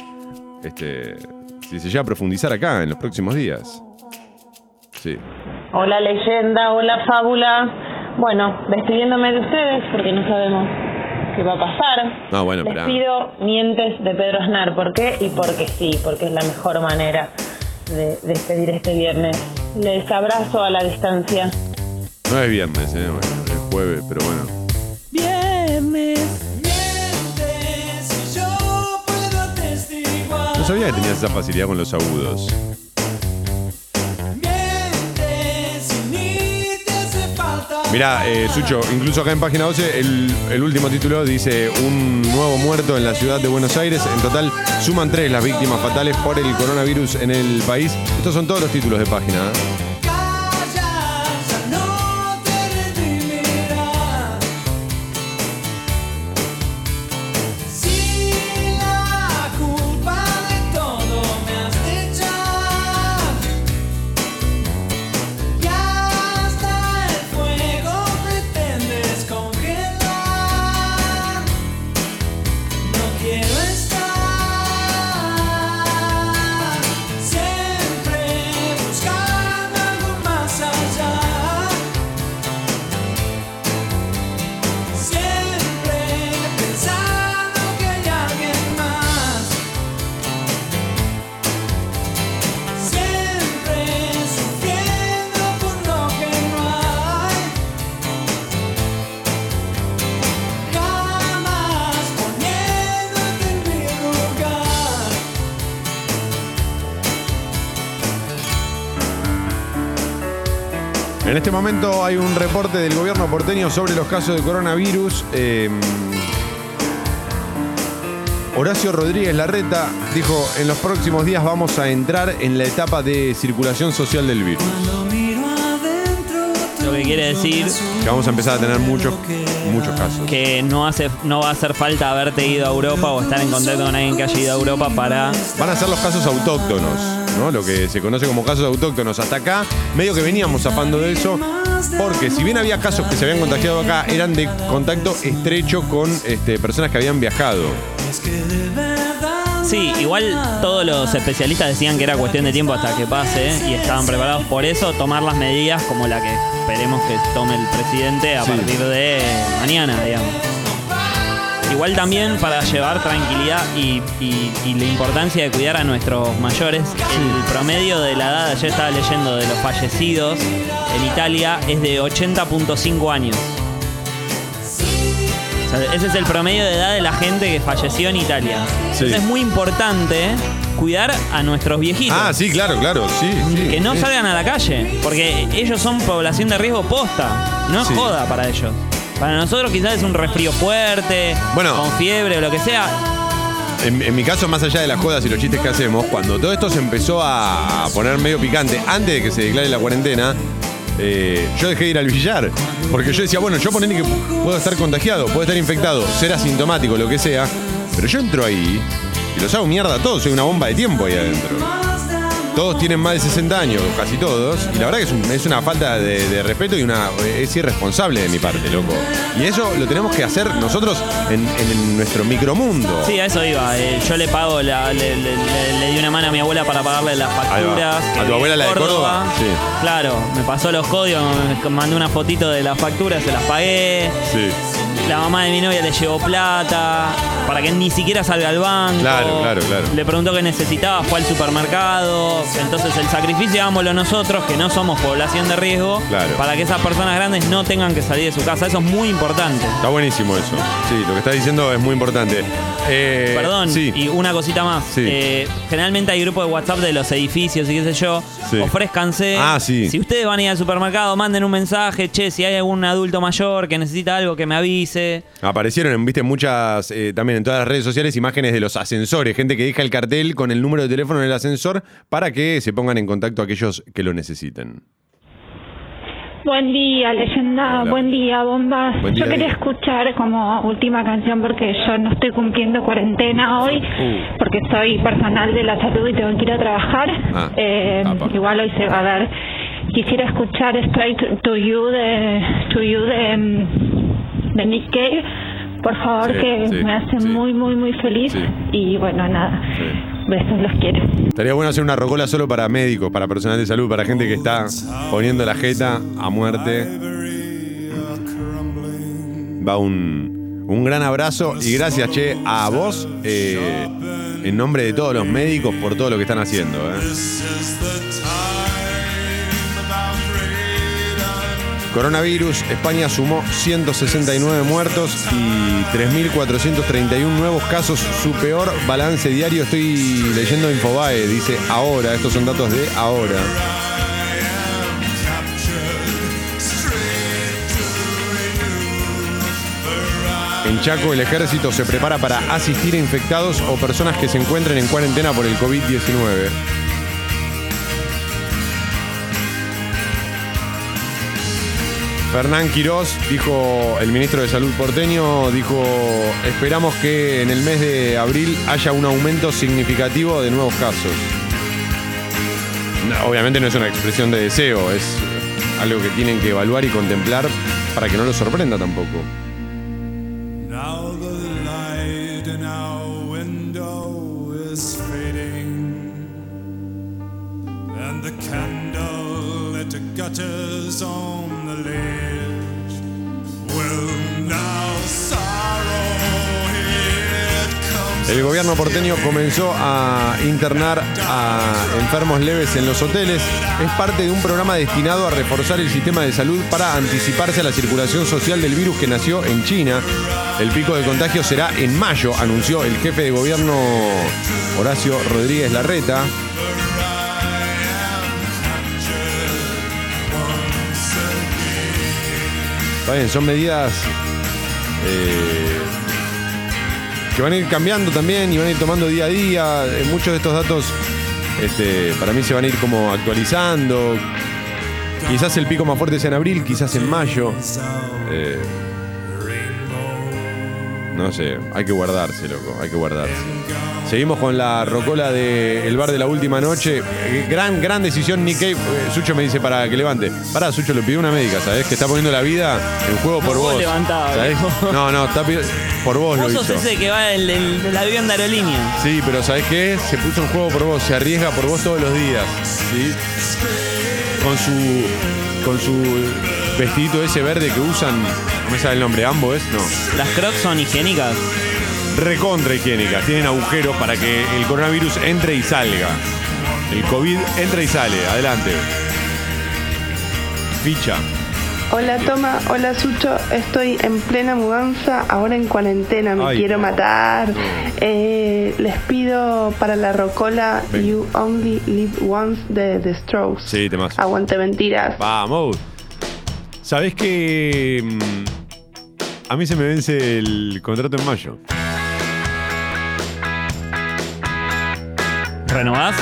Este, si se llega a profundizar acá en los próximos días. Sí. Hola leyenda, hola fábula. Bueno, despidiéndome de ustedes porque no sabemos qué va a pasar. No, bueno, Les pero. pido mientes de Pedro Aznar. ¿Por qué? Y porque sí, porque es la mejor manera de despedir este viernes. Les abrazo a la distancia. No es viernes, ¿eh? Bueno, es jueves, pero bueno. Viernes. Mientes y yo puedo atestiguar. No sabía que tenías esa facilidad con los agudos. Mirá, eh, Sucho, incluso acá en página 12, el, último título dice un nuevo muerto en la ciudad de Buenos Aires. En total suman tres las víctimas fatales por el coronavirus en el país. Estos son todos los títulos de página. ¿eh? Momento hay un reporte del gobierno porteño sobre los casos de coronavirus. Eh, Horacio Rodríguez Larreta dijo, en los próximos días vamos a entrar en la etapa de circulación social del virus. Lo que quiere decir Que vamos a empezar a tener muchos, muchos casos. que no hace no va a hacer falta haberte ido a Europa o estar en contacto con alguien que haya ido a Europa para Van a ser los casos autóctonos, ¿no? Lo que se conoce como casos autóctonos. Hasta acá, medio que veníamos zafando de eso, porque si bien había casos que se habían contagiado acá, eran de contacto estrecho con este, personas que habían viajado. Sí, igual todos los especialistas decían que era cuestión de tiempo hasta que pase y estaban preparados por eso, tomar las medidas como la que esperemos que tome el presidente a Sí. partir de mañana, digamos. Igual también para llevar tranquilidad y, y- y la importancia de cuidar a nuestros mayores, el promedio de la edad, ayer estaba leyendo de los fallecidos en Italia, es de 80.5 años. O sea, ese es el promedio de edad de la gente que falleció en Italia. Sí. Entonces es muy importante cuidar a nuestros viejitos. Ah, sí, claro, claro, sí. sí, que no salgan a la calle, porque ellos son población de riesgo posta. No es Sí. joda para ellos. Para nosotros quizás es un resfrío fuerte, Bueno. con fiebre o lo que sea. En, en mi caso, más allá de las jodas y los chistes que hacemos, cuando todo esto se empezó a poner medio picante, antes de que se declare la cuarentena, eh, yo dejé de ir al billar. Porque yo decía, bueno, yo ponerle que puedo estar contagiado, puedo estar infectado, ser asintomático, lo que sea. Pero yo entro ahí y los hago mierda a todos, soy una bomba de tiempo ahí adentro. Todos tienen más de 60 años, casi todos. Y la verdad que es, un- es una falta de, de respeto y una es irresponsable de mi parte, loco. Y eso lo tenemos que hacer nosotros en, en nuestro micromundo. Sí, a eso iba. Eh, yo le pago, la- le, le- le- le di una mano a mi abuela para pagarle las Ahí va. facturas. ¿A que tu abuela la de Córdoba? Sí. Claro, me pasó los códigos, me mandé una fotito de las facturas, se las pagué. Sí. La mamá de mi novia le llevó plata para que ni siquiera salga al banco. Claro, claro, claro. Le preguntó qué necesitaba, fue al supermercado. Entonces el sacrificio hagámoslo nosotros, que no somos población de riesgo, Claro. para que esas personas grandes no tengan que salir de su casa. Eso es muy importante. Está buenísimo eso. Sí, lo que estás diciendo es muy importante. Eh, Perdón, Sí. y una cosita más. Sí. Eh, generalmente hay grupos de WhatsApp de los edificios y qué sé yo. Sí. Ofrézcanse. Ah, sí. Si ustedes van a ir al supermercado, manden un mensaje. Che, si hay algún adulto mayor que necesita algo, que me avise. Aparecieron, viste, muchas, eh, también en todas las redes sociales, imágenes de los ascensores, gente que deja el cartel con el número de teléfono en el ascensor para que se pongan en contacto aquellos que lo necesiten. Buen día, leyenda. Hola. Buen día, bombas. Buen día, yo quería escuchar como última canción porque yo no estoy cumpliendo cuarentena hoy Uh. porque soy personal de la salud y tengo que ir a trabajar. Ah, Eh, igual hoy se va a dar. Quisiera escuchar Straight to You de to You de, mm, de Nick Cave. Por favor, Sí, que sí, me hace muy, muy, muy feliz. Y bueno, nada. Besos, los quiero. Estaría bueno hacer una rocola solo para médicos, para personal de salud, para gente que está poniendo la jeta a muerte. Va un, un gran abrazo y gracias, Che, a vos, eh, en nombre de todos los médicos, por todo lo que están haciendo. eh. Coronavirus, España sumó 169 muertos y 3.431 nuevos casos, su peor balance diario. Estoy leyendo Infobae, dice ahora, estos son datos de ahora. En Chaco, el ejército se prepara para asistir a infectados o personas que se encuentren en cuarentena por el COVID-19. Fernán Quirós, dijo el ministro de Salud porteño, dijo, esperamos que en el mes de abril haya un aumento significativo de nuevos casos. Obviamente no es una expresión de deseo, es algo que tienen que evaluar y contemplar para que no los sorprenda tampoco. On El gobierno porteño comenzó a internar a enfermos leves en los hoteles. Es parte de un programa destinado a reforzar el sistema de salud para anticiparse a la circulación social del virus que nació en China. El pico de contagio será en mayo, anunció el jefe de gobierno Horacio Rodríguez Larreta. Bien, son medidas eh, que van a ir cambiando también y van a ir tomando día a día. Eh, Muchos de estos datos este, para mí se van a ir como actualizando. Quizás el pico más fuerte sea en abril, quizás en mayo. Eh, no sé, hay que guardarse, loco, hay que guardarse. Seguimos con la rocola del bar de la última noche. Eh, Gran, gran decisión, Nick Cave. Eh, Sucho me dice para que levante. Pará, Sucho, lo pidió una médica, ¿sabes? Que está poniendo la vida en juego por No vos. ¿sabés? No, no, está por vos lo Vos sos hizo. ese que va en el, avión de aerolínea. Sí, pero ¿sabes qué? Se puso en juego por vos, se arriesga por vos todos los días. ¿sí? Con su. Con su vestidito ese verde que usan. No me sale el nombre, ambos, ¿no? Las crocs son higiénicas. Recontra higiénicas. Tienen agujeros para que el coronavirus entre y salga. El COVID entra y sale. Adelante. Ficha. Hola Toma, hola Sucho, estoy en plena mudanza, ahora en cuarentena, me Ay, quiero no. matar. Eh, les pido para la rocola Ven. You Only Live Once de The Strokes. Sí, temas. Aguante mentiras. Vamos. ¿Sabés que mm, a mí se me vence el contrato en mayo? ¿Renovás?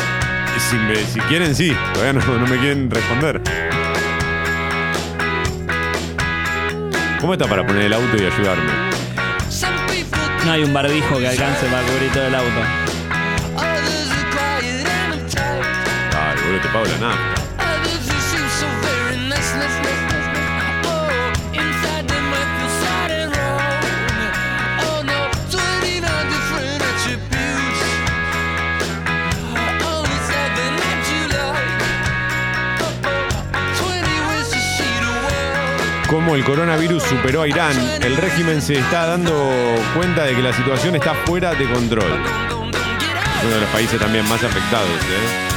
Si, me- si quieren, sí. Todavía no, no me quieren responder. ¿Cómo está para poner el auto y ayudarme? No hay un barbijo que alcance para cubrir todo el auto. Ay, boludo, te pago la nada. Cómo el coronavirus superó a Irán, el régimen se está dando cuenta de que la situación está fuera de control. Uno de los países también más afectados. ¿eh?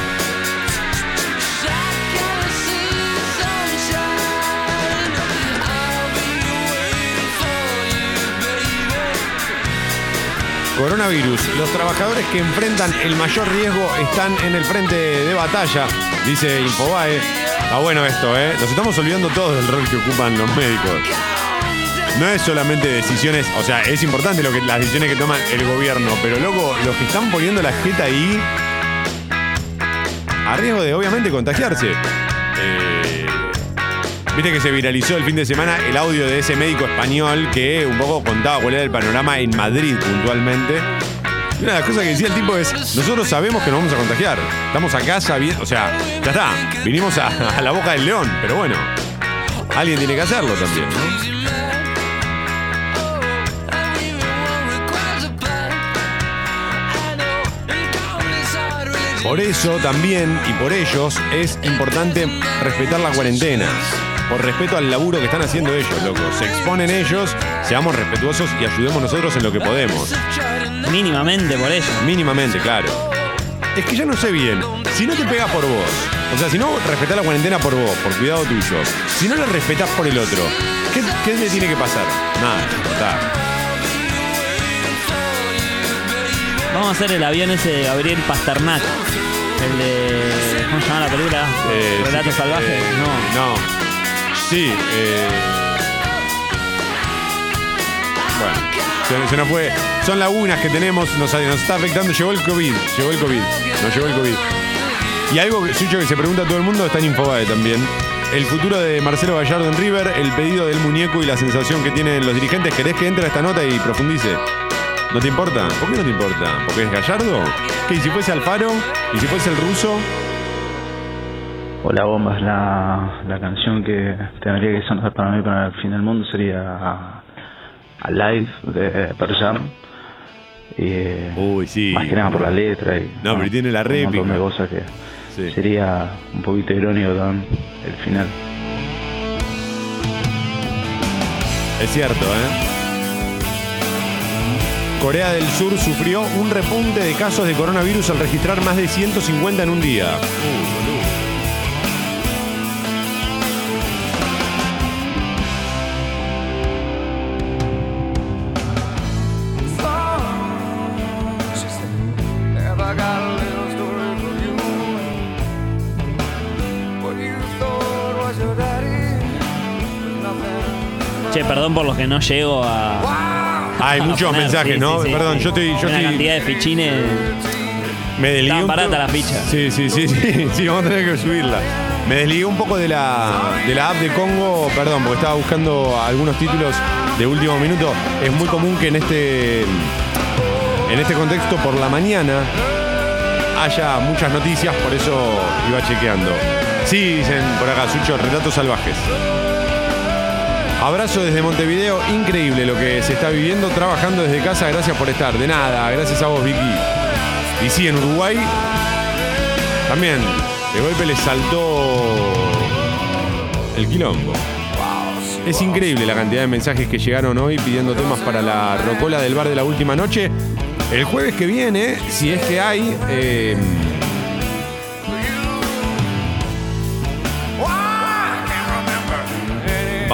Coronavirus. Los trabajadores que enfrentan el mayor riesgo están en el frente de batalla, dice Infobae. Está bueno esto, ¿eh? Nos estamos olvidando todos del rol que ocupan los médicos. No es solamente decisiones, o sea, es importante lo que, las decisiones que toma el gobierno, pero luego los que están poniendo la jeta ahí, a riesgo de obviamente contagiarse. Eh, Viste que se viralizó el fin de semana el audio de ese médico español que un poco contaba cuál era el panorama en Madrid puntualmente. Una de las cosas que decía el tipo es, nosotros sabemos que nos vamos a contagiar. Estamos acá sabiendo, o sea, ya está, vinimos a, la boca del león, pero bueno, alguien tiene que hacerlo también. Por eso también y por ellos es importante respetar la cuarentena. Por respeto al laburo que están haciendo ellos, loco. Se exponen ellos, seamos respetuosos y ayudemos nosotros en lo que podemos. Mínimamente por ellos. Mínimamente, claro. Es que ya no sé bien. Si no te pegas por vos, o sea, si no respetás la cuarentena por vos, por cuidado tuyo, si no la respetás por el otro, ¿qué, qué le tiene que pasar? Nada, está. Vamos a hacer el avión ese de Gabriel Pasternak. El de. ¿Cómo se llama la película? Eh, Relatos sí, eh, no. No. Sí, eh. Bueno. Se, se nos fue. Son lagunas que tenemos, nos, está afectando. Llegó el COVID. Llegó el COVID. Nos llegó el COVID. Y algo, que- que se pregunta a todo el mundo está en Infobae también. El futuro de Marcelo Gallardo en River, el pedido del muñeco y la sensación que tienen los dirigentes. ¿Querés que entre a esta nota y profundice? ¿No te importa? ¿Por qué no te importa? ¿Porque es Gallardo? ¿Qué? ¿Y si fuese Alfaro? ¿Y si fuese el ruso? Hola bombas, la, la canción que tendría que sonar para mí para el fin del mundo sería Alive de Pearl eh, Uy, sí. Más que nada por la letra y No, pero tiene la un montón réplica. de cosas que Sí. sería un poquito irónico también el final. Es cierto, ¿eh? Corea del Sur sufrió un repunte de casos de coronavirus al registrar más de 150 en un día. Have perdón por los que no llego a. Hay a muchos poner. mensajes, Sí, ¿no? sí, sí, Perdón, sí. yo estoy. Yo Una estoy cantidad de fichines. me desligué. Estaban un baratas poco- las fichas. Sí, sí, sí, sí, sí, vamos a tener que subirla. Me desligué un poco de la, de la app de Congo, perdón, porque estaba buscando algunos títulos de último minuto. Es muy común que en este, en este contexto por la mañana haya muchas noticias, por eso iba chequeando. Sí, dicen por acá, Sucho, relatos salvajes. Abrazo desde Montevideo, increíble lo que se está viviendo, trabajando desde casa, gracias por estar. De nada, gracias a vos, Vicky. Y sí, en Uruguay también, de golpe le saltó el quilombo. Es increíble la cantidad de mensajes que llegaron hoy pidiendo temas para la rocola del bar de la última noche. El jueves que viene, si es que hay, eh,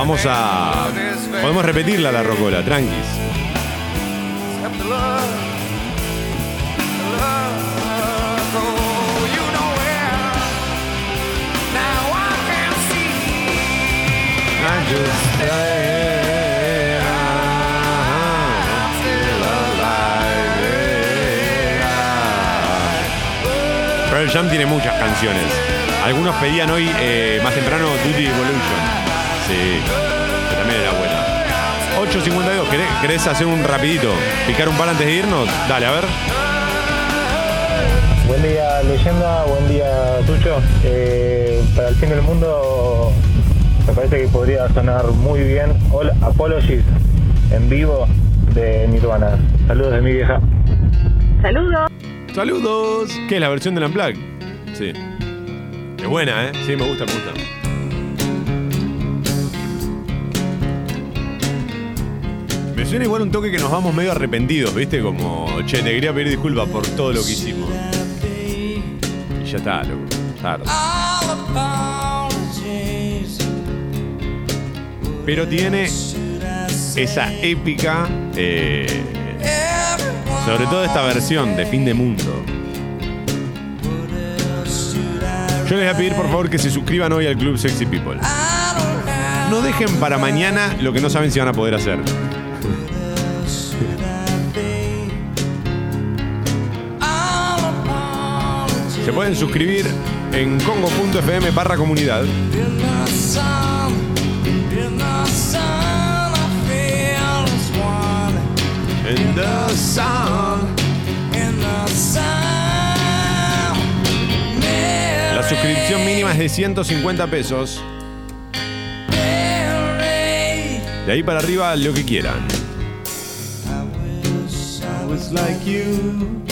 vamos a... Podemos repetirla la rocola, tranquis. Pearl Jam tiene muchas canciones. Algunos pedían hoy, eh, más temprano, Duty Evolution. Sí, que también era buena. 8.52, ¿querés, querés hacer un rapidito? ¿Picar un par antes de irnos? Dale, a ver. Buen día, leyenda. Buen día, Tucho. Eh, para el fin del mundo, me parece que podría sonar muy bien All Apologies en vivo de Nirvana. Saludos de mi vieja. Saludos. Saludos. ¿Qué es la versión del Unplugged? Sí. Es buena, ¿eh? Sí, me gusta, me gusta. Suena igual un toque que nos vamos medio arrepentidos, ¿viste? Como, che, te quería pedir disculpas por todo lo que hicimos. Y ya está, loco. Tarde. Pero tiene esa épica, eh, sobre todo esta versión de Fin de Mundo. Yo les voy a pedir por favor que se suscriban hoy al Club Sexy People. No dejen para mañana lo que no saben si van a poder hacer. Se pueden suscribir en congo.fm barra comunidad. In the sun. La suscripción mínima es de 150 pesos. De ahí para arriba lo que quieran. like you,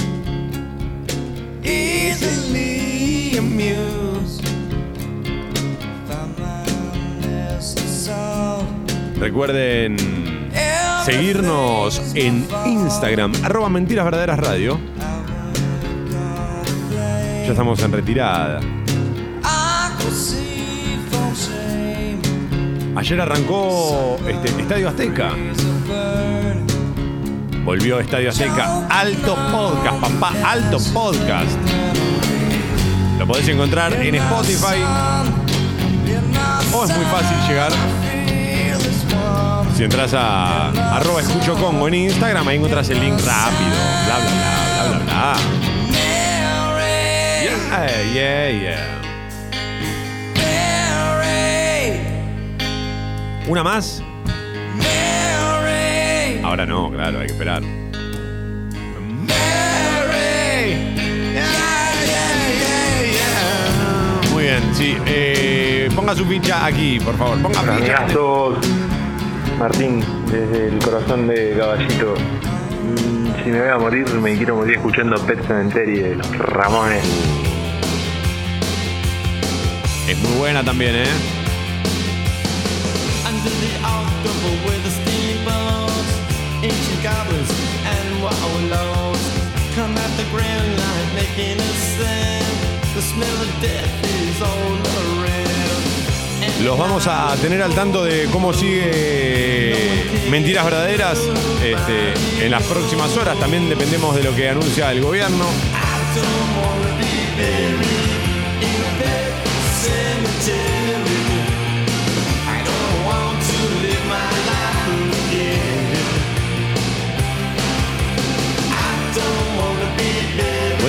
Recuerden seguirnos en Instagram, arroba mentiras radio. Ya estamos en retirada. Ayer arrancó este, Estadio Azteca. Volvió Estadio Azteca. Alto podcast, papá. Alto podcast. Lo podés encontrar en Spotify. O es muy fácil llegar. Si entras a arroba escucho Congo en Instagram, ahí encontrás el link rápido. Bla, bla, bla, bla, bla, bla. Yeah, yeah, yeah. ¿Una más? Ahora no, claro, hay que esperar. Sí. eh, ponga su ficha aquí, por favor. Ponga ficha. Amigazos, Martín, desde el corazón de Caballito. Mm, Si me voy a morir, me quiero morir escuchando Pet Cemetery de los Ramones. Es muy buena también, ¿eh? Under the October with the steamboats, ancient goblins and wallows come at the grand line making a Los vamos a tener al tanto de cómo sigue Mentiras Verdaderas este, en las próximas horas. También dependemos de lo que anuncia el gobierno.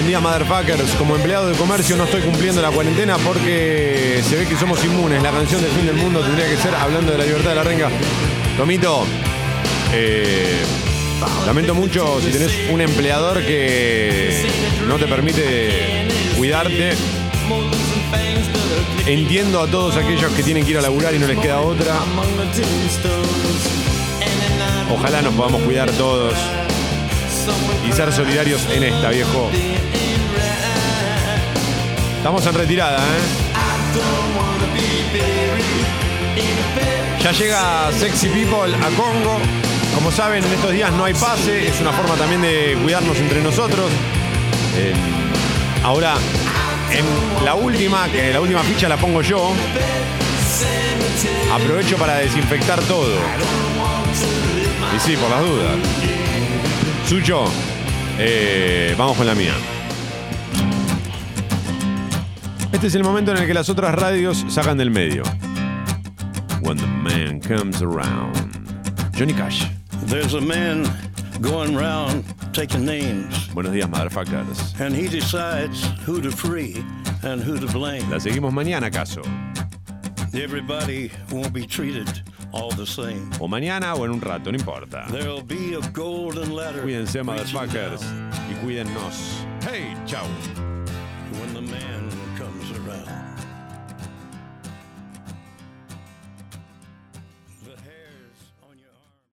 Buen día, motherfuckers. Como empleado de comercio no estoy cumpliendo la cuarentena porque se ve que somos inmunes. La canción del fin del mundo tendría que ser hablando de la libertad de la renga. Tomito, eh, lamento mucho si tenés un empleador que no te permite cuidarte. Entiendo a todos aquellos que tienen que ir a laburar y no les queda otra. Ojalá nos podamos cuidar todos y ser solidarios en esta, viejo. Estamos en retirada, ¿eh? Ya llega Sexy People a Congo. Como saben, en estos días no hay pase. Es una forma también de cuidarnos entre nosotros. Eh, ahora, en la última, que la última ficha la pongo yo. Aprovecho para desinfectar todo. Y sí, por las dudas. Sucho, eh, vamos con la mía. Este es el momento en el que las otras radios sacan del medio. When the man comes around. Johnny Cash. There's a man going round taking names, Buenos días, motherfuckers. and he decides who to free and who to blame. La seguimos mañana, acaso. Everybody won't be treated. O mañana o en un rato, no importa. There'll be a golden ladder. Cuídense, motherfuckers. Y cuídennos. Hey, chao.